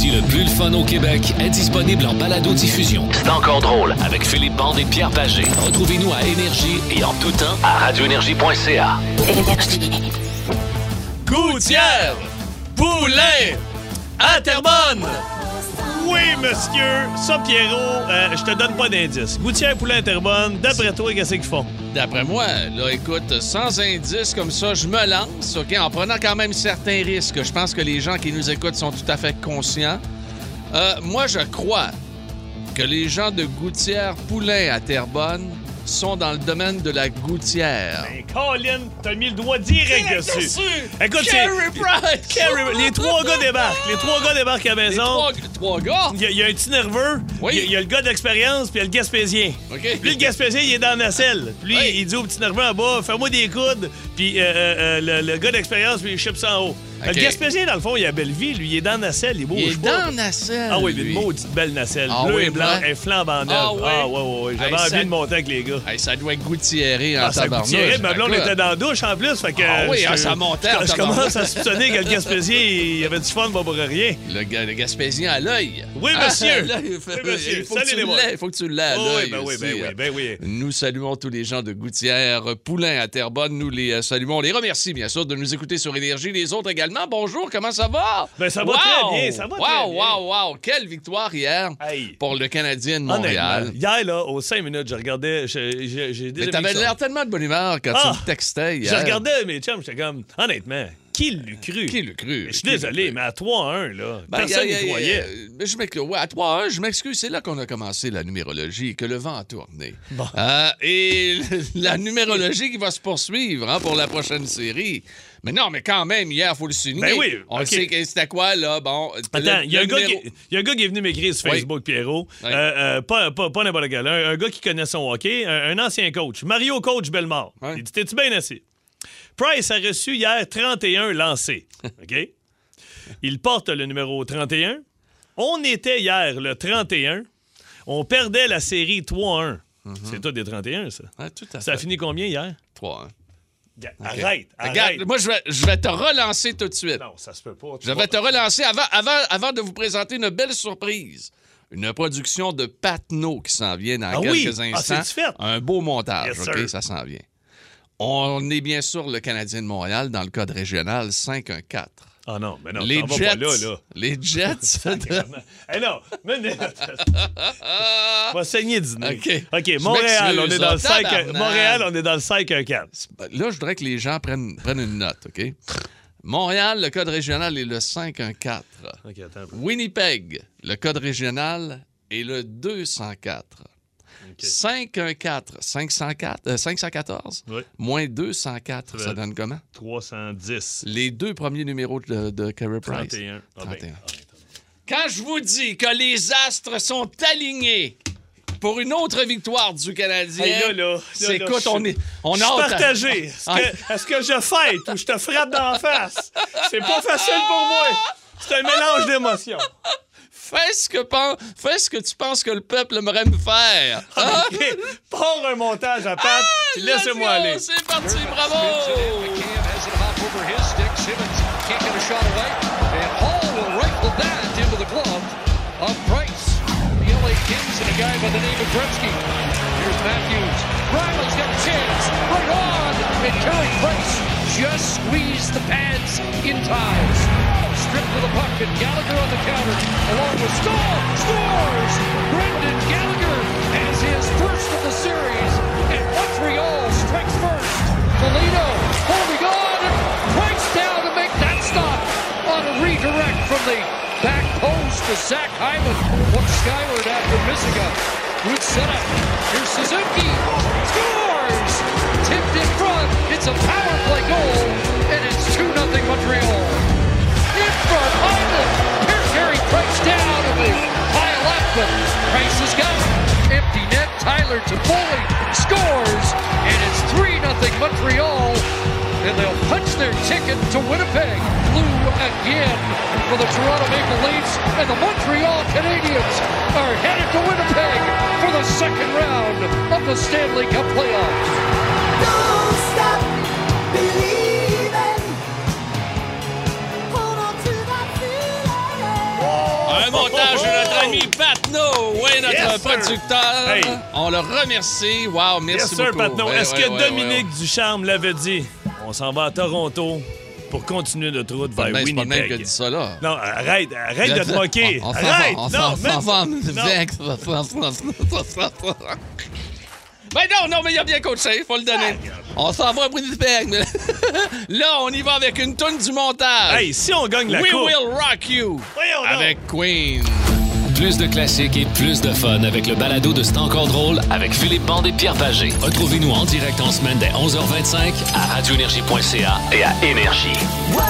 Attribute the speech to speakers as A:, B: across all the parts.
A: comédie le plus le fun au Québec est disponible en balado-diffusion. C'est encore drôle avec Philippe Bande et Pierre Pagé. Retrouvez-nous à Énergie et en tout temps à radioénergie.ca.
B: Gouttière, Poulet, à Terrebonne.
C: Oui, monsieur. Ça, Pierrot, euh, je te donne pas d'indice. Gouttière, poulet, Interbonne, d'après toi, qu'est-ce qu'ils font?
B: D'après moi, là, écoute, sans indice comme ça, je me lance, OK, en prenant quand même certains risques. Je pense que les gens qui nous écoutent sont tout à fait conscients. Euh, moi, je crois que les gens de Gouttière Poulain à Terrebonne sont dans le domaine de la gouttière.
C: Ben, Colin, t'as mis le doigt direct dessus. Écoute, c'est-
B: Carey Price!
C: Carey- les trois gars débarquent. Les trois gars débarquent à la
B: Les
C: maison.
B: trois, trois gars?
C: Il y, a, il y a un petit nerveux,
B: Oui.
C: il y a- il y, a le gars d'expérience, puis il y a le gaspésien.
B: OK.
C: Puis le gaspésien, il est dans la nacelle. Puis lui,
B: Oui.
C: il dit au petit nerveux en bas, fais-moi des coudes. Puis euh, euh, euh, le, le gars d'expérience, puis il chips en haut. Le gaspésien, dans le fond, il a belle vie. Lui, il est dans la nacelle, il bouge
B: Il est
C: pas.
B: dans la selle.
C: Ah oui, mais une maudite belle nacelle.
B: Ah
C: Bleu
B: oui,
C: et blanc, elle flambant neuve.
B: Ah oui?
C: Ah ouais, ouais, ouais. J'avais
B: Hey,
C: envie
B: ça-
C: de monter avec les gars.
B: Hey, ça doit gouttiérer en
C: Ah, ça
B: tabarnouche.
C: Ma blonde
B: Écoute.
C: était dans la douche en plus. Fait que,
B: Ah oui,
C: je-
B: ah, ça montait en
C: Je, commence à soupçonner que le Gaspésien, il y avait du fun, pas pour rien.
B: Le, ga- le Gaspésien à l'œil.
C: Oui, monsieur.
B: Ah, là, il, faut-
C: Oui, monsieur.
B: il faut, que
C: Salut
B: tu l'aies, il faut que tu l'aies à l'œil
C: oui, ben oui, ben oui, ben oui.
B: Nous saluons tous les gens de Gouttière, Poulain à Terrebonne. Nous les euh, saluons. On les remercie, bien sûr, de nous écouter sur Énergie. Les autres également. Bonjour, comment ça va?
C: Ben, ça va très bien, ça va
B: wow,
C: très bien.
B: Wow, wow, Quelle victoire hier
C: Hey.
B: pour le Canadien de Montréal.
C: Hier, là, aux 5 minutes, je regardais, j'ai
B: Mais t'avais l'air tellement de bonne humeur quand
C: Ah!
B: tu me textais hier.
C: Je regardais mes chums, j'étais comme, honnêtement, qui l'eût cru?
B: Qui cru?
C: Je suis désolé, mais à 3-1, là,
B: Ben,
C: personne n'y croyait.
B: mais je m'excuse. Ouais, à 3-1, je m'excuse. C'est là qu'on a commencé la numérologie que le vent a tourné.
C: Bon.
B: Euh, et la numérologie qui va se poursuivre hein, pour la prochaine série. Mais non, mais quand même, hier, il faut le souligner.
C: Ben oui,
B: On
C: ok.
B: sait que c'était quoi, là? Bon.
C: Attends, il y, a un gars
B: numéro-
C: qui- il y a un gars qui est venu m'écrire sur
B: Oui.
C: Facebook, Pierrot.
B: Oui.
C: Euh, euh, pas pas, pas n'importe quel. Un, un gars qui connaît son hockey, un, un ancien coach. Mario Coach.
B: Oui.
C: Il dit T'es-tu bien assis? Price a reçu hier 31 lancés. OK? Il porte le numéro 31. On était hier le 31. On perdait la série 3-1. C'est tout des 31, ça.
B: Ouais, tout à
C: Ça a fini combien hier?
B: 3-1.
C: Ga- Arrête,
B: Regarde,
C: arrête.
B: moi, je vais, je vais te relancer tout de suite.
C: Non, ça se peut pas.
B: Je vais te relancer avant, avant, avant de vous présenter une belle surprise. Une production de Patno qui s'en vient dans
C: Ah oui?
B: quelques
C: Ah,
B: instants.
C: c'est-tu fait?
B: Un beau montage,
C: Yes,
B: OK?
C: sir.
B: Ça s'en vient. On est bien sûr le Canadien de Montréal dans le code régional 514.
C: Ah non, mais non,
B: les Jets.
C: là, là.
B: Les Jets.
C: Eh non. On va saigner du nez.
B: OK.
C: Montréal, on est dans le 5
B: tabarnak.
C: Montréal, on est dans le 5 1 4.
B: Là, je voudrais que les gens prennent, prennent une note, OK? Montréal, le code régional est le 514.
C: OK, attends un peu.
B: Winnipeg, le code régional est le 204. 514, 504, euh, 514,
C: Oui.
B: moins 204, ça donne comment?
C: 310.
B: Les deux premiers numéros de, de Carey Price.
C: 31. Ah ben,
B: 31. Quand je vous dis que les astres sont alignés pour une autre victoire du Canadien,
C: Hey, là, là, là,
B: écoute, on est, on
C: Je suis partagé. Est-ce que, est-ce que je fête ou je te frappe dans la face? C'est pas facile pour moi. C'est un mélange d'émotions.
B: Fais ce, que pen- fais ce que tu penses que le peuple aimerait me faire. Hein?
C: OK, Pars un montage à patte, puis laissez-moi aller.
B: C'est parti, bravo!
D: Kings and a guy by the name of Gretzky. Here's Matthews. Riley's got a chance. Right on. And Price just squeezed the pads in. Stripped to the puck and Gallagher on the counter. Along with Stahl. Scores! Brendan Gallagher has his first of the series. And Montreal strikes first. Polino holding on. breaks down to make that stop on a redirect from the back post to Zach Hyman. Looks skyward after missing a good setup. Here's Suzuki. Scores! Tipped in front. It's a power play goal. And it's 2 0 Montreal. Here, Gary Price down and they pile up, but Price has got it. Empty net. Tyler Toffoli scores. And it's 3 0 Montreal. And they'll punch their ticket to Winnipeg. Blue again for the Toronto Maple Leafs. And the Montreal Canadiens are headed to Winnipeg for the second round of the Stanley Cup playoffs.
E: Don't stop on to that feeling.
B: ami Patno, oui, notre
C: Yes, sir.
B: producteur.
C: Hey.
B: On le remercie. Wow, merci
C: Yes, sir,
B: beaucoup.
C: Patnon.
B: Ouais,
C: Est-ce
B: ouais,
C: que
B: ouais,
C: Dominique Ducharme l'avait dit? On s'en va à Toronto pour continuer notre route vers.
B: C'est pas même
C: Winnipeg.
B: dit ça, là.
C: Non, arrête, arrête de te moquer.
B: On s'en
C: arrête.
B: va, on
C: non,
B: s'en
C: même-
B: va.
C: non.
B: Ben non, non, mais il a bien coaché, faut le donner. On s'en va à Winnipeg. mais Là, on y va avec une tonne du montage.
C: Hey, si on gagne la
B: We
C: coupe.
B: will rock you.
C: Voyons donc.
B: Avec Queen.
A: Plus de classiques et plus de fun avec le balado de C'est encore drôle avec Philippe Bande et Pierre Pagé. Retrouvez-nous en direct en semaine dès 11h25 à radioénergie.ca et à Énergie.
E: Wow,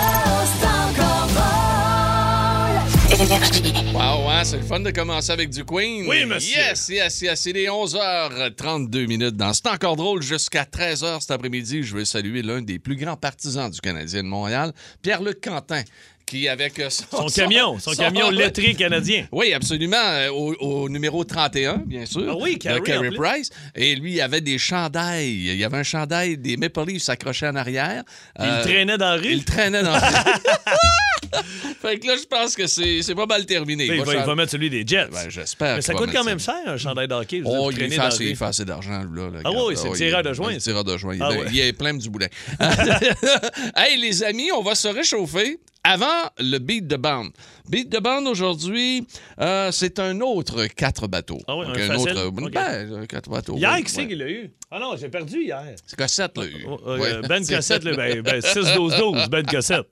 F: Énergie.
B: Wow, hein, c'est le fun de commencer avec du Queen.
C: Oui, monsieur.
B: Yes, yes, yes. C'est les 11h32 minutes. Dans C'est encore drôle jusqu'à 13h cet après-midi. Je veux saluer l'un des plus grands partisans du Canadien de Montréal, Pierre-Luc Quentin, qui avec euh, son,
C: Son camion, son camion lettré canadien.
B: Oui, absolument. euh, Au, au numéro 31, bien sûr.
C: Ah oui,
B: de
C: en plus.
B: Price. Et lui, il avait des chandails. Il y avait un chandail des Maple Leafs accroché en arrière.
C: Il
B: Euh,
C: traînait dans la rue.
B: Il traînait dans Fait que là, je pense que c'est pas mal terminé.
C: Il, va, il va mettre celui des Jets.
B: Ben, j'espère.
C: Mais ça coûte quand même cher, un chandail d'hockey.
B: Oh, il, fait assez,
C: rue.
B: il fait assez d'argent, là.
C: Ah oui, c'est
B: il-
C: tireur de joint,
B: tireur de joint. Il,
C: Ah ouais.
B: il est plein du boulin. hey, les amis, on va se réchauffer. Avant le beat de bande. Beat de bande aujourd'hui, euh, c'est un autre quatre bateaux.
C: Ah oui,
B: Donc,
C: un facile.
B: autre
C: OK.
B: ben, un quatre bateaux.
C: Hier,
B: oui,
C: qui c'est
B: ouais.
C: qui l'a eu? Ah non, j'ai perdu hier.
B: C'est Cossette, là. eu.
C: Oh, euh,
B: Ouais.
C: Ben Cossette, là, ben, ben 6-12-12, Ben Cossette.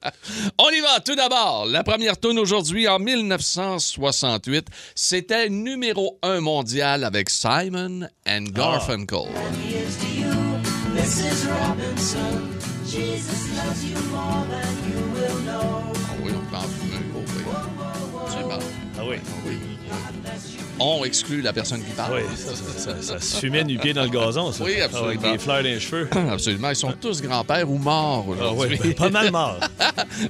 B: On y va, tout d'abord. La première tourne aujourd'hui en 1968, c'était numéro un mondial avec Simon and
C: Ah.
B: Garfunkel. Ah bon.
C: Ah oui.
B: On exclut la personne qui parle.
C: Oui, ça, ça, ça, ça se fumait du pied dans le gazon, ça.
B: Oui,
C: Avec
B: absolument.
C: des fleurs dans les cheveux.
B: Absolument. Ils sont tous grands-pères ou morts
C: Ah
B: aujourd'hui.
C: oui, ben, pas mal mort.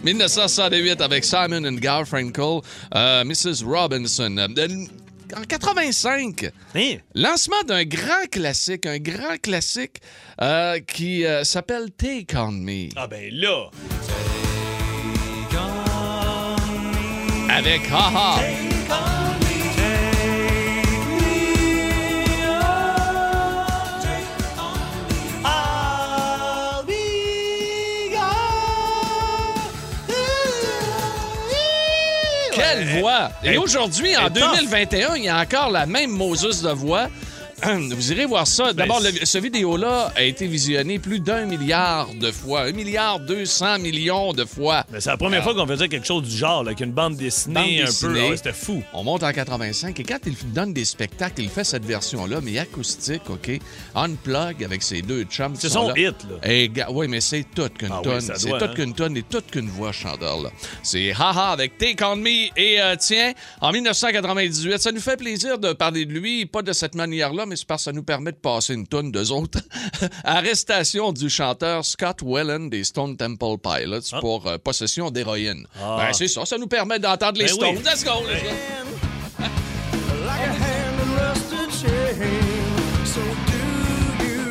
B: 1968 avec Simon and Garfunkel, euh, Mrs. Robinson. Euh, En 85,
C: Hein?
B: lancement d'un grand classique, un grand classique euh, qui euh, s'appelle Take On Me.
C: Ah ben là.
B: Avec Haha. Quelle voix! Et aujourd'hui, en
C: elle est tough.
B: 2021, il y a encore la même Moses de voix. Vous irez voir ça. D'abord,
C: Ben,
B: ce vidéo-là a été visionné plus d'un milliard de fois. Un milliard deux cents millions de fois.
C: Mais c'est la première fois qu'on faisait quelque chose du genre, là, avec une bande dessinée
B: Bande
C: un peu.
B: dessinée.
C: Ah ouais, C'était fou.
B: On monte en 85 et quand il donne des spectacles, il fait cette version-là, mais acoustique, OK? Unplug avec ses deux chums.
C: C'est
B: sont
C: son
B: là.
C: hit, là.
B: Et oui, mais c'est toute qu'une
C: Ah
B: tonne. c'est toute
C: hein.
B: qu'une tonne et toute qu'une voix chanteur, là. C'est Haha avec Take On Me. Et euh, tiens, en 1998, ça nous fait plaisir de parler de lui, pas de cette manière-là, mais c'est parce que ça nous permet de passer une tonne d'eux autres. Arrestation du chanteur Scott Whelan des Stone Temple Pilots
C: Ah.
B: pour euh, possession d'héroïne.
C: Ah.
B: Ben, c'est ça, ça nous permet d'entendre les
C: Ben
B: Stones.
C: oui.
B: Let's go, let's go.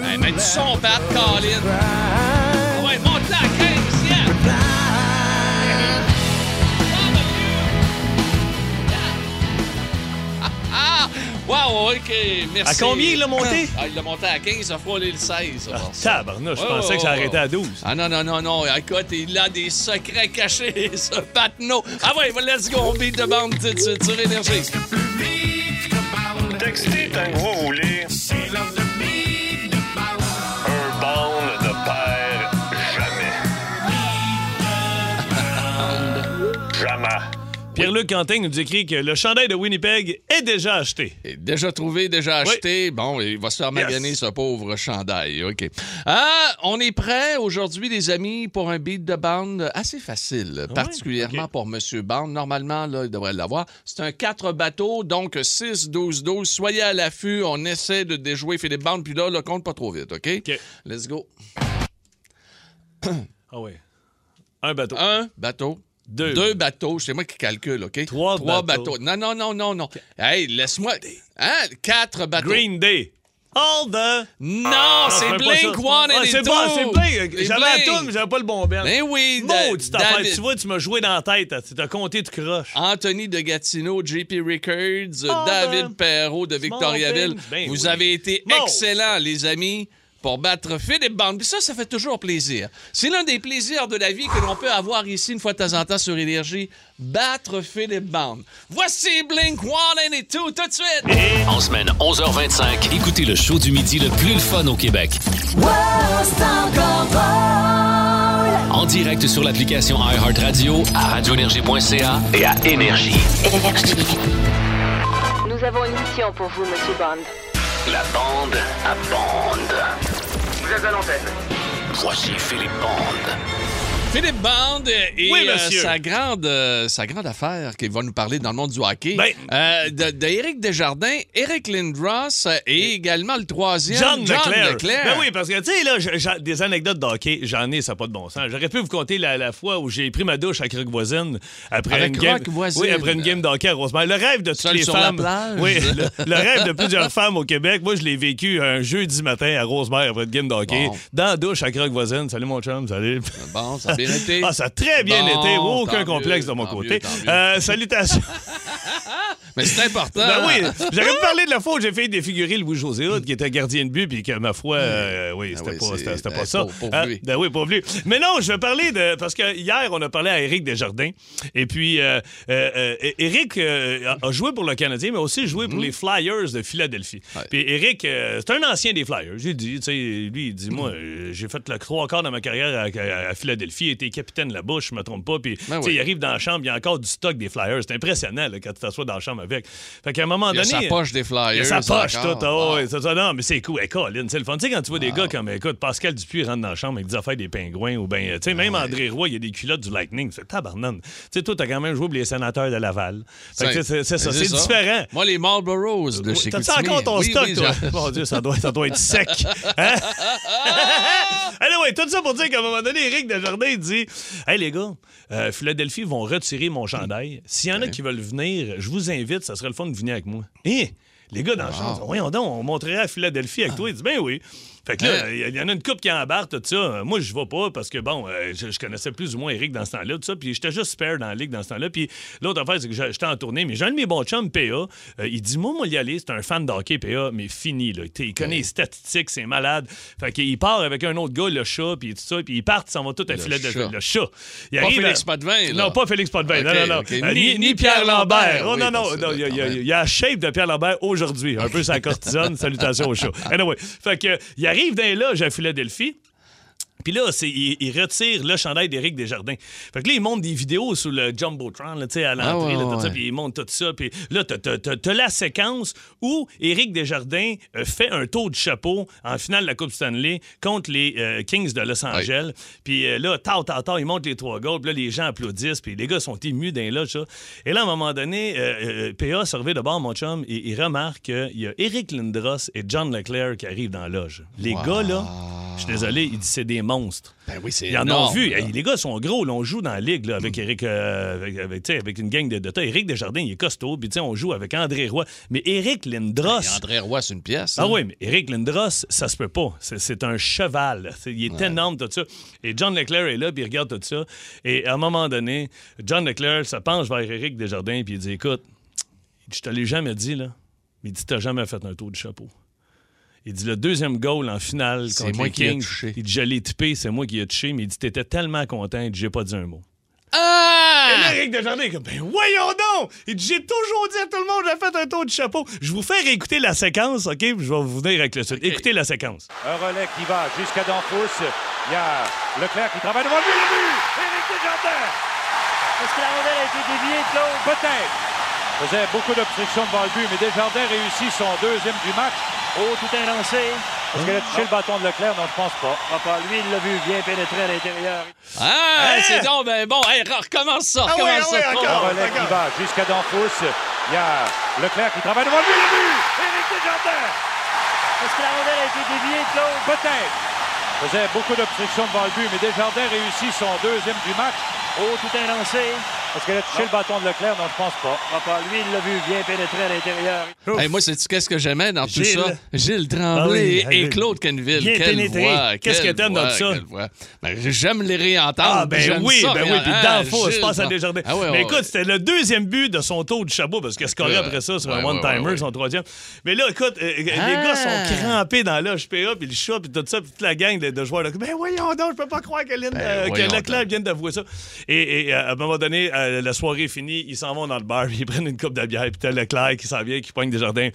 B: Hey, mets du son, Pat, Colin. Wow, OK, merci.
C: À combien il l'a monté?
B: Ah, il l'a monté à 15, ça a frôlé le 16.
C: Ah, tabarnouche, je
B: Ouais,
C: pensais
B: ouais,
C: que ça arrêtait à 12.
B: Ah non, non, non, non. Écoute, il a des secrets cachés, ce patno. Ah ouais, let's go, on beat de bande tout de suite sur Énergie.
G: Textez tant que vous voulez.
C: Pierre-Luc Quentin nous écrit que le chandail de Winnipeg est déjà acheté.
B: Et Déjà trouvé, déjà
C: Oui.
B: acheté. Bon, il va se faire maganer
C: Yes.
B: ce pauvre chandail. OK. Ah, on est prêt aujourd'hui, les amis, pour un beat de bande assez facile, particulièrement pour Monsieur Bande. Normalement, là, il devrait l'avoir. C'est un 4 bateaux, donc 6, 12, 12. Soyez à l'affût. On essaie de déjouer Philippe Bande, puis là, le compte pas trop vite, OK?
C: OK.
B: Let's go.
C: Ah oui. Un bateau.
B: Un bateau.
C: Deux.
B: Deux bateaux, c'est moi qui calcule, OK?
C: Trois bateaux.
B: Non, non, non, non, non. Hey, laisse-moi. Hein? Quatre bateaux.
C: Green Day. All the.
B: Non,
C: Ah,
B: c'est
C: pas ça.
B: Blink
C: Ah,
B: 182.
C: c'est bon, c'est Blink.
B: C'est
C: J'avais la
B: Blink.
C: toune, mais j'avais pas le bon band.
B: Ben oui, Da-
C: Maudite.
B: David-
C: Tu vois, tu m'as joué dans la tête. Tu t'as compté de croche.
B: Anthony de Gatineau, JP Records,
C: Ah,
B: David Perrault de Victoriaville.
C: Ben
B: Vous
C: oui.
B: avez été excellents, les amis, pour battre Philippe Bond. Puis ça, ça fait toujours plaisir. C'est l'un des plaisirs de la vie que l'on peut avoir ici une fois de temps en temps sur Énergie, battre Philippe Bond. Voici Blink 182 tout de suite.
A: En semaine 11h25, écoutez le show du midi le plus le fun au Québec.
E: Wow.
A: En direct sur l'application iHeartRadio, à radioénergie.ca et à Énergie.
F: Nous avons une mission pour vous, Monsieur Bond.
A: La bande à bande. Voici Philippe Bande.
B: Philippe Bond et
C: Oui,
B: euh, sa, grande, euh, sa grande affaire qu'il va nous parler dans le monde du hockey.
C: Ben-
B: Euh, de, de Desjardins, Eric Lindros et également le troisième,
C: John, Leclerc.
B: Leclerc.
C: Ben oui, parce que, tu sais, là, des anecdotes de hockey, j'en ai, ça n'a pas de bon sens. J'aurais pu vous compter la, la fois où j'ai pris ma douche à Croque Voisine après
B: Avec
C: une game.
B: Voisine.
C: Oui, après une game de hockey à Rosemère. Le rêve de toutes
B: Seul
C: les
B: sur la
C: femmes.
B: plage.
C: Oui, le, le rêve de plusieurs femmes au Québec. Moi, je l'ai vécu un jeudi matin à Rosemère après une game de hockey.
B: Bon.
C: Dans la douche à Croque Voisine. Salut, mon chum, salut.
B: Bon, ça bien été.
C: Ah, ça a très bien
B: Bon,
C: été. Aucun complexe
B: mieux,
C: de mon côté.
B: mieux.
C: Euh, salutations.
B: Mais c'est important.
C: Ben oui, j'aurais pu parler de la fois où j'ai fait défigurer Louis-José Hood, qui était gardien de but, puis que ma foi, euh, oui,
B: Ah
C: c'était
B: oui,
C: pas, c'était- c'était
B: ben,
C: pas ça.
B: pauvre- pauvre
C: Hein?
B: lui.
C: Ben oui, pauvre lui. Mais non, je vais parler de. Parce que hier, on a parlé à Éric Desjardins. Et puis, euh, euh, euh, Éric euh, a joué pour le Canadien, mais aussi joué pour les Flyers de Philadelphie.
B: Ouais.
C: Puis Éric, euh, c'est un ancien des Flyers. J'ai dit, tu sais, lui, il dit, moi, euh, j'ai fait le trois quarts de ma carrière à, à- à Philadelphie, était capitaine là-bas, je me trompe pas. Puis,
B: Ben oui.
C: il arrive dans la chambre, il y a encore du stock des Flyers. C'est impressionnant là, quand tu t'assois dans la chambre avec. Fait qu'à un moment
B: Il y a
C: donné.
B: sa poche des Flyers.
C: Il y a sa poche, tout. ouais, ça. Non, mais c'est cool. Hey, Colin, c'est le fun. Tu sais, quand tu vois des gars comme, écoute, Pascal Dupuis rentre dans la chambre avec des affaires des pingouins ou bien, tu sais, même André Roy, il y a des culottes du Lightning. C'est tabarnane. Tu sais, toi, t'as quand même joué pour les sénateurs de Laval. Fait que c'est ça. C'est différent.
B: Moi, les Marlboros de chez Chicoutimi.
C: encore ton
B: Oui,
C: stock,
B: oui,
C: toi? Mon Dieu, ça doit, ça doit être sec. Hein? Allez, ouais, tout ça pour dire qu'à un moment donné, Éric Desjardins il dit Hey, les gars, euh, Philadelphie vont retirer mon chandail. S'il y en a qui veulent venir, je vous invite, ça serait le fun de venir avec moi. Hé! Les gars dans le champ, disent, voyons donc, on montrerait à Philadelphie avec toi. Il dit, ben oui. Fait que là, il y en a une coupe qui embarque, tout ça. Moi, je vais pas parce que, bon, euh, je, je connaissais plus ou moins Eric dans ce temps-là, tout ça. Puis j'étais juste spare dans la ligue dans ce temps-là. Puis l'autre affaire, c'est que j'étais en tournée. Mais j'ai un de mes bons chums, PA. euh, il dit, moi, moi, y aller, c'est un fan de hockey, PA, mais fini, là. Il connaît les statistiques, c'est malade. Fait qu'il part avec un autre gars, le chat, puis tout ça. Puis ils partent, s'en vont tous à
B: Le
C: Philadelphie.
B: chat.
C: Le chat. Il
B: Pas
C: arrive
B: Félix
C: à-
B: Potvin, là.
C: Non, pas Félix Potvin. non, non, non. Euh,
B: Ni- ni Pierre Lambert.
C: Oh,
B: Oui,
C: non, non, non, il y a- y, y la shape de Pierre Lambert aujourd'hui, un peu sa cortisone. Salutations au chat. Anyway, fait que, il arrive dans les loges à Philadelphie. Puis là, c'est, il, il retire le chandail d'Éric Desjardins. Fait que là, il monte des vidéos sur le Jumbotron, là, tu sais, à l'entrée,
B: Ah ouais,
C: là, tout ça,
B: ouais.
C: puis il monte tout ça. Puis là, t'as, t'as- t'as- t'as la séquence où Éric Desjardins euh, fait un tour de chapeau en finale de la Coupe Stanley contre les euh, Kings de Los Angeles. Puis euh, là, tard, tard, tard, il monte les trois goals. Puis là, les gens applaudissent. Puis les gars sont émus d'un là, ça. Et là, à un moment donné, euh, PA se revient de bord, mon chum, et il remarque qu'il y a Éric Lindros et John Leclerc qui arrivent dans la loge. Les gars, là, je suis désolé, il dit c'est des monstres.
B: Ben oui, c'est
C: Ils en ont vu.
B: là.
C: Les gars sont gros. là, on joue dans la ligue là, avec Eric, euh, avec, une gang de, de tas. Eric Desjardins, il est costaud. Puis on joue avec André Roy. Mais Eric Lindros.
B: Et André Roy, c'est une pièce.
C: Ah
B: hein?
C: oui, mais Eric Lindros, ça se peut pas. C'est, un cheval. C'est- il est énorme, tout ça. Et John Leclerc est là, puis il regarde tout ça. Et à un moment donné, John Leclerc se penche vers Eric Desjardins, puis il dit Écoute, je te l'ai jamais dit, là. Mais il dit T'as jamais fait un tour de chapeau. Il dit le deuxième goal en finale
B: C'est
C: contre
B: moi
C: les
B: qui ai
C: Kings.
B: touché.
C: Il dit je l'ai typé, c'est moi qui ai touché, mais il dit t'étais tellement content, il dit j'ai pas dit un mot.
B: Ah!
C: Et là, Eric Desjardins est comme, ben voyons donc! Il dit, j'ai toujours dit à tout le monde, j'ai fait un tour de chapeau. Je vais vous faire écouter la séquence, OK? Puis Je vais vous venir avec le suite. Écoutez la séquence.
H: Un relais qui va jusqu'à Danfous. Il y a Leclerc qui travaille devant lui. Le but! Éric Desjardins! Est-ce que la rondelle a été déviée, Claude? Peut-être. Faisait beaucoup d'obstructions devant le but, mais Desjardins réussit son deuxième du match. Oh, tout est lancé. Est-ce qu'elle a touché le bâton de Leclerc? Non, je pense pas. Ah, pas lui, il l'a vu bien pénétrer à l'intérieur.
B: Ah,
C: Hein?
B: c'est donc ben bon. Hey, recommence ça,
C: Ah oui,
B: recommence
C: ah oui,
B: ça.
C: encore.
H: Un relais qui va jusqu'à Danfous. Il y a Leclerc qui travaille devant lui. Le but! Éric Desjardins! Est-ce que la rondelle a été déviée, Claude? Peut-être. Faisait beaucoup d'obstructions devant le but, mais Desjardins réussit son deuxième du match. Oh, tout est lancé. Est-ce qu'elle a touché le bâton de Leclerc? Non, je pense pas. Ah, pas. Lui, il l'a vu bien pénétrer à l'intérieur.
B: Hey, moi, c'est qu'est-ce que j'aimais dans tout ça? Gilles Tremblay
C: Ah oui,
B: et
C: oui.
B: Claude Canville.
C: Bien
B: Quelle
C: pénétré.
B: voix,
C: Qu'est-ce
B: quelle
C: que t'aimes dans tout ça?
B: Ben, J'aime les réentendre.
C: Ah, ben oui,
B: ça,
C: ben oui. Puis dans je pense à. Desjardins.
B: Ah ouais,
C: mais
B: ouais,
C: écoute,
B: ouais.
C: c'était le deuxième but de son tour de chapeau parce scoré
B: Ouais.
C: après ça sur un one-timer, son troisième. Mais là, écoute, euh, les
B: Ah.
C: gars sont crampés dans l'HPA, puis le chat, puis tout ça, puis toute la gang de, de joueurs. Là, ben voyons donc, je peux pas croire que, Lynn, euh, que Leclerc vienne d'avouer ça. Et, et, euh, à un moment donné, euh, la soirée est finie, ils s'en vont dans le bar, puis ils prennent une coupe de bière, puis t'as Leclerc qui s'en vient, qui pogne des jardins.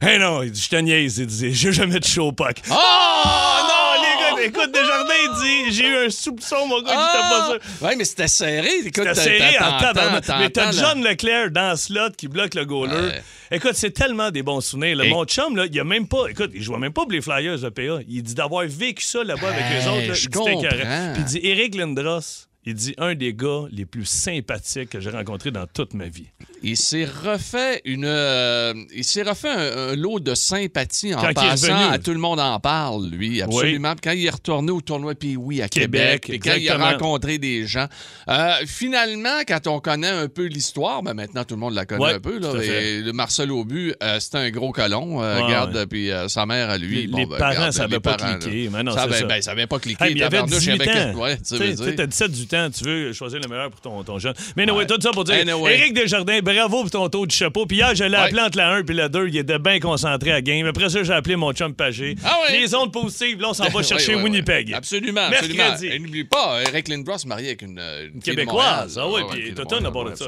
C: Hey non, il dit, je te niaise, il dit, j'ai jamais de show puck.
B: Oh!
C: non, les gars, écoute, Desjardins, il dit, j'ai eu un soupçon, mon gars, j'étais pas sûr.
B: Ah! Ouais, mais c'était serré. Écoute,
C: C'était serré en tabarnak. Mais t'as. John Leclerc dans le slot qui bloque le goaler.
B: Ouais.
C: Écoute, c'est tellement des bons souvenirs. là.
B: Et-
C: Mon chum, là, il a même pas. Écoute, il jouait même pas pour les Flyers de PA. Il dit d'avoir vécu ça là-bas avec les autres. là,
B: je
C: il dit c'était écœurant.
B: comprends.
C: Puis il dit Eric Lindros. Il dit un des gars les plus sympathiques que j'ai rencontrés dans toute ma vie.
B: Il s'est refait une, euh, il s'est refait un, lot de sympathie en
C: quand
B: passant à tout le monde en parle, lui, absolument. Quand il est retourné au tournoi puis oui à
C: Québec,
B: et quand il a rencontré des gens. Euh, finalement, quand on connaît un peu l'histoire, ben maintenant tout le monde la connaît un peu. Là, le Marcel Aubu, euh, c'était un gros colon, euh,
C: ouais,
B: puis sa mère à lui.
C: Les,
B: bon,
C: les
B: ben,
C: parents,
B: regarde,
C: ça
B: ben,
C: n'avait pas cliqué. Mais non,
B: ça
C: n'avait
B: ben, pas cliqué.
C: Hey, il avait 18 ans.
B: Tu
C: sais, 17, tu veux choisir le meilleur pour ton, ton jeune. Mais anyway,
B: ouais.
C: tout ça pour dire,
B: anyway.
C: Éric Desjardins, bravo pour ton taux de chapeau. Puis hier, je l'ai appelé entre la 1 puis la 2, il était bien concentré à game. Après ça, j'ai appelé mon chum Pagé.
B: Ah ouais.
C: Les ondes positives, là, on s'en va chercher Winnipeg.
B: Absolument, absolument. Et n'oublie pas, Éric Lindros marié avec une, euh,
C: Québécoise. Ah oui, puis Toton a parlé de ça.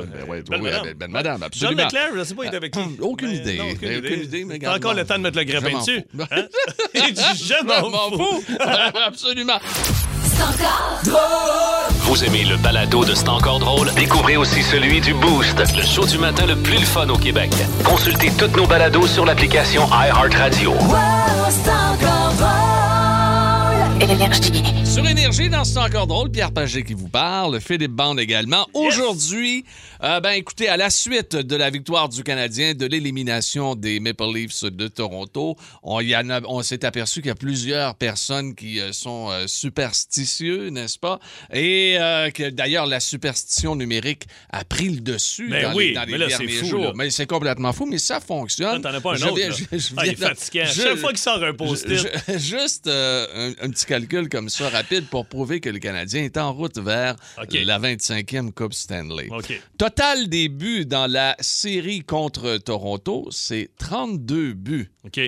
B: Ben
C: madame,
B: absolument. John
C: Leclerc, je sais pas, il était avec ah, qui?
B: Aucune
C: ben,
B: idée.
C: Aucune idée, encore le temps de mettre le grappin dessus. Je m'en fous.
B: Absolument.
A: Vous aimez le balado de C'est encore drôle? Découvrez aussi celui du Boost, le show du matin le plus le fun au Québec. Consultez toutes nos balados sur l'application iHeartRadio.
E: Wow. Énergie.
B: Sur Énergie, dans C'est encore drôle, Pierre Pagé qui vous parle, Philippe Bande également. Aujourd'hui, euh, ben écoutez, à la suite de la victoire du Canadien, de l'élimination des Maple Leafs de Toronto, on, y en a- on s'est aperçu qu'il y a plusieurs personnes qui euh, sont euh, superstitieux, n'est-ce pas? Et euh, que d'ailleurs, la superstition numérique a pris le dessus
C: Ben
B: dans
C: oui,
B: les, dans les
C: mais là, c'est
B: derniers
C: fou,
B: jours.
C: là.
B: Mais c'est complètement fou, mais ça fonctionne.
C: T'en as pas un
B: Je
C: autre.
B: viens- je- je
C: Ah, il est
B: je-
C: Chaque fois qu'il sort un post-it.
B: je- je- juste euh, un, un petit calcul comme ça, rapide, pour prouver que le Canadien est en route vers la 25e Coupe Stanley. Total des buts dans la série contre Toronto, c'est 32 buts.
C: OK.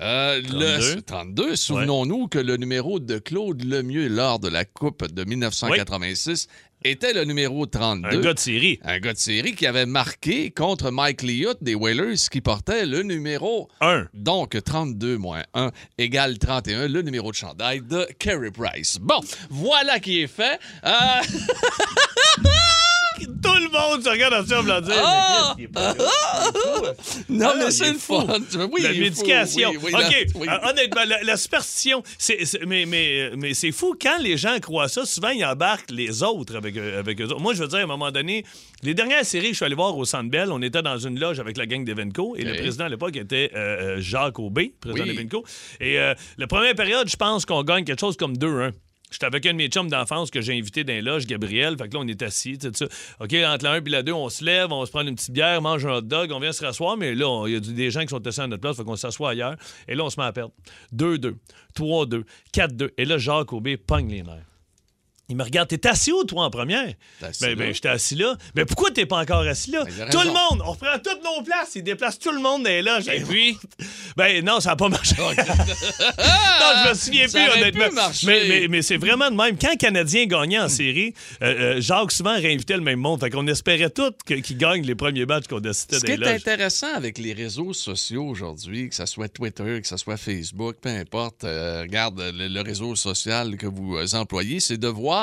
B: Euh,
C: 32.
B: Le 32. Souvenons-nous que le numéro de Claude Lemieux lors de la Coupe de 1986 était le numéro 32.
C: Un gars de série.
B: Un gars de série qui avait marqué contre Mike Liut des Whalers qui portait le numéro
C: Un.
B: donc, 32 moins 1 égale 31, le numéro de chandail de Carey Price. Bon, voilà qui est fait. Euh,
C: Tout le monde se regarde en de dire.
B: Ah!
C: mais pas- fou.
B: non,
C: Ah,
B: mais c'est le
C: fou.
B: fun. Oui,
C: la médication.
B: fou. Oui, oui,
C: OK.
B: oui.
C: Euh, honnêtement, la, la superstition, c'est, mais, mais, mais c'est fou. Quand les gens croient ça, souvent, ils embarquent les autres avec, eux- avec eux autres. Moi, je veux dire, à un moment donné, les dernières séries je suis allé voir au Centre Bell, on était dans une loge avec la gang d'Evenco et le président à l'époque était euh, euh, Jacques Aubé, président d'Evenco. Et euh, la première période, je pense qu'on gagne quelque chose comme 2-1. J'étais avec un de mes chums d'enfance que j'ai invité dans les loges, Gabriel. Fait que là, on est assis, tout ça. OK, entre la 1 et la 2, on se lève, on se prend une petite bière, mange un hot dog, on vient se rasseoir, mais là, il y a des gens qui sont assis à notre place, fait qu'on s'assoit ailleurs. Et là, on se met à perdre. 2-2, 3-2, 4-2. Et là, Jacques Aubé pogne les nerfs. Il me regarde, t'es assis où, toi, en première? Ben,
B: là.
C: ben, j'étais assis là. Ben, pourquoi t'es pas encore assis là?
B: Ben,
C: tout le monde, on reprend toutes nos places, il déplace tout le monde les loges. Et puis? Ben, non, ça n'a pas marché. non, je me souviens
B: Ça
C: plus, honnêtement.
B: pu.
C: Mais, mais, mais c'est vraiment de même. Quand le Canadien gagnait en série, euh, euh, Jacques souvent réinvitait le même monde. Fait qu'on espérait tous qu'ils gagnent les premiers matchs qu'on décidait
B: Ce qui est intéressant avec les réseaux sociaux aujourd'hui, que ce soit Twitter, que ce soit Facebook, peu importe, euh, regarde le, le réseau social que vous employez, c'est de voir,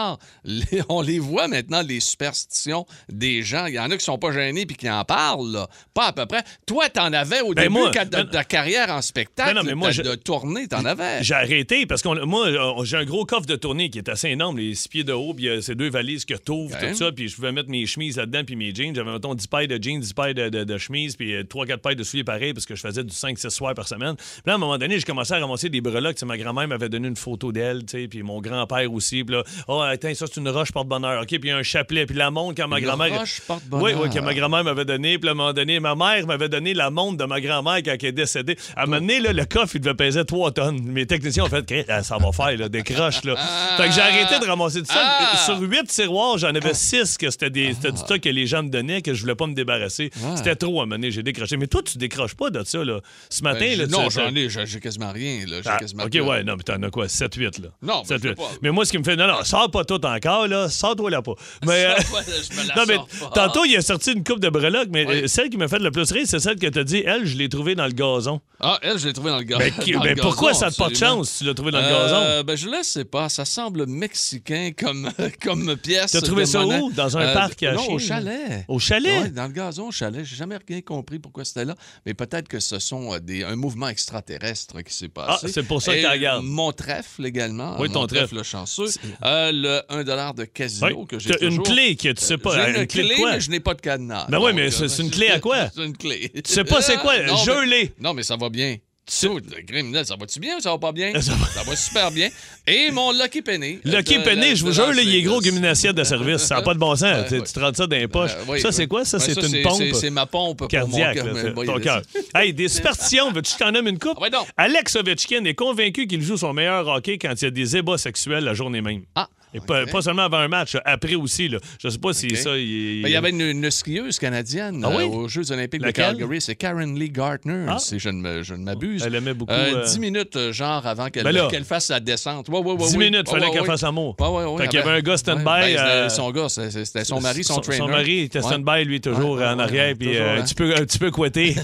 B: les- on les voit maintenant, les superstitions des gens. Il y en a qui sont pas gênés puis qui en parlent, là. pas à peu près. Toi, t'en avais au
C: Ben,
B: début
C: moi,
B: de,
C: ben-
B: de ta carrière en spectacle,
C: Ben non, mais moi,
B: de, de tournée, t'en avais.
C: J'ai arrêté parce que moi, euh, j'ai un gros coffre de tournée qui est assez énorme, les six pieds de haut, puis euh, ces deux valises que t'ouvres, tout ça, puis je pouvais mettre mes chemises là-dedans, puis mes jeans. J'avais, mettons, 10 paires de jeans, 10 paires de, de, de chemises, puis 3-4 paires de souliers pareils parce que je faisais du 5-6 soirs par semaine. Puis là, à un moment donné, j'ai commencé à ramasser des breloques. Ma grand-mère m'avait donné une photo d'elle, tu sais, puis mon grand-père aussi. Puis là, oh, attends, ça, c'est une roche porte-bonheur. OK, puis il y a un chapelet. Puis la montre, quand ma
B: Une
C: grand-mère.
B: roche porte-bonheur.
C: Oui, oui, que ma grand-mère m'avait donné. Puis à un moment donné, ma mère m'avait donné la montre de ma grand-mère quand elle est décédée. À un moment donné, là, le coffre, il devait peser 3 tonnes. Mes techniciens ont fait, ah, ça va faire, là, des croches, là. Fait que j'ai arrêté de ramasser tout ça.
B: Ah!
C: Sur 8 tiroirs, j'en avais 6 que c'était des- c'était du stock que les gens me donnaient, que je voulais pas me débarrasser. C'était trop à un moment donné, j'ai décroché. Mais toi, tu décroches pas de ça, là. Ce matin,
B: Ben,
C: là,
B: non, j'en ai, j'ai quasiment rien. Là.
C: Ah, OK, ouais, non, mais t'en as quoi? 7-8, là.
B: Non,
C: 7-8.
B: je sais pas.
C: Mais moi, ce qui me fait. Non, non, sors pas tout encore, là. Sors-toi là pas. Mais. euh,
B: je me la
C: non, mais
B: sors pas.
C: tantôt, il a sorti une coupe de breloques, mais
B: Oui.
C: euh, celle qui m'a fait le plus rire, c'est celle que t'as dit, elle, je l'ai trouvée dans le gazon.
B: Ah, elle, je l'ai trouvée dans le gazon.
C: Ben, qui- ben, pourquoi ça n'a pas de chance si tu l'as trouvée dans le gazon?
B: Ben, je ne sais pas. Ça semble mexicain comme, comme pièce.
C: T'as trouvé ça où? Dans un
B: Euh,
C: parc à
B: Non, au chalet.
C: Au chalet?
B: Ouais, dans le gazon, au chalet. J'ai jamais rien compris pourquoi c'était là. Mais peut-être que ce sont euh, des, un mouvement extraterrestre qui s'est passé.
C: Ah, c'est pour ça que tu regardes.
B: Mon trèfle également.
C: Oui, ton trèfle.
B: le chanceux. Euh, le 1 de casino
C: Oui.
B: que j'ai
C: T'as une
B: toujours.
C: clé que tu sais pas.
B: J'ai
C: une,
B: une
C: clé,
B: clé,
C: de quoi?
B: mais je n'ai pas de cadenas.
C: Ben oui, mais c'est-
B: euh,
C: c'est une clé à quoi?
B: C'est une clé.
C: Tu sais pas c'est quoi?
B: Non, mais-
C: Gelé.
B: Non, mais ça va bien.
C: Tu-
B: le criminel, ça va-tu bien ou ça va pas bien?
C: Ça
B: Ça
C: va-
B: super bien. Et mon Lucky Penny.
C: Lucky
B: de-
C: Penny,
B: de-
C: je vous jure, il est gros assiette de service. Ça n'a pas de bon sens. Tu- te rentres ça dans les poches.
B: Euh, oui,
C: ça, c'est quoi? Ça,
B: Ouais,
C: c'est une pompe.
B: c'est- ma pompe pour
C: cardiaque,
B: mon cœur.
C: c'est
B: Oui,
C: ton cœur. Hey, des superstitions, veux-tu que je t'en nomme une coupe?
B: Ah ouais, donc.
C: Alex Ovechkin est convaincu qu'il joue son meilleur hockey quand il y a des ébats sexuels la journée même.
B: Ah,
C: Et pas, seulement avant un match, après aussi. Là. Je sais pas si ça. Il,
B: Ben, Il y avait une, une skieuse canadienne
C: Ah oui?
B: euh, aux Jeux olympiques
C: Laquelle?
B: de Calgary. C'est Karen Lee Gartner,
C: Ah.
B: si je ne ne m'abuse.
C: Elle aimait beaucoup,
B: Euh,
C: euh,
B: 10 minutes, euh, genre, avant qu'elle
C: Ben
B: fasse sa descente. Ouais, ouais, ouais,
C: 10
B: oui.
C: minutes,
B: Ouais,
C: fallait qu'elle fasse
B: ouais, ouais.
C: Fait qu'il y avait un gars stand-by,
B: ben,
C: euh,
B: son gars, c'était son mari, son,
C: son,
B: trainer.
C: son mari était stand-by, lui, toujours en arrière, puis euh, un, petit peu, couetté.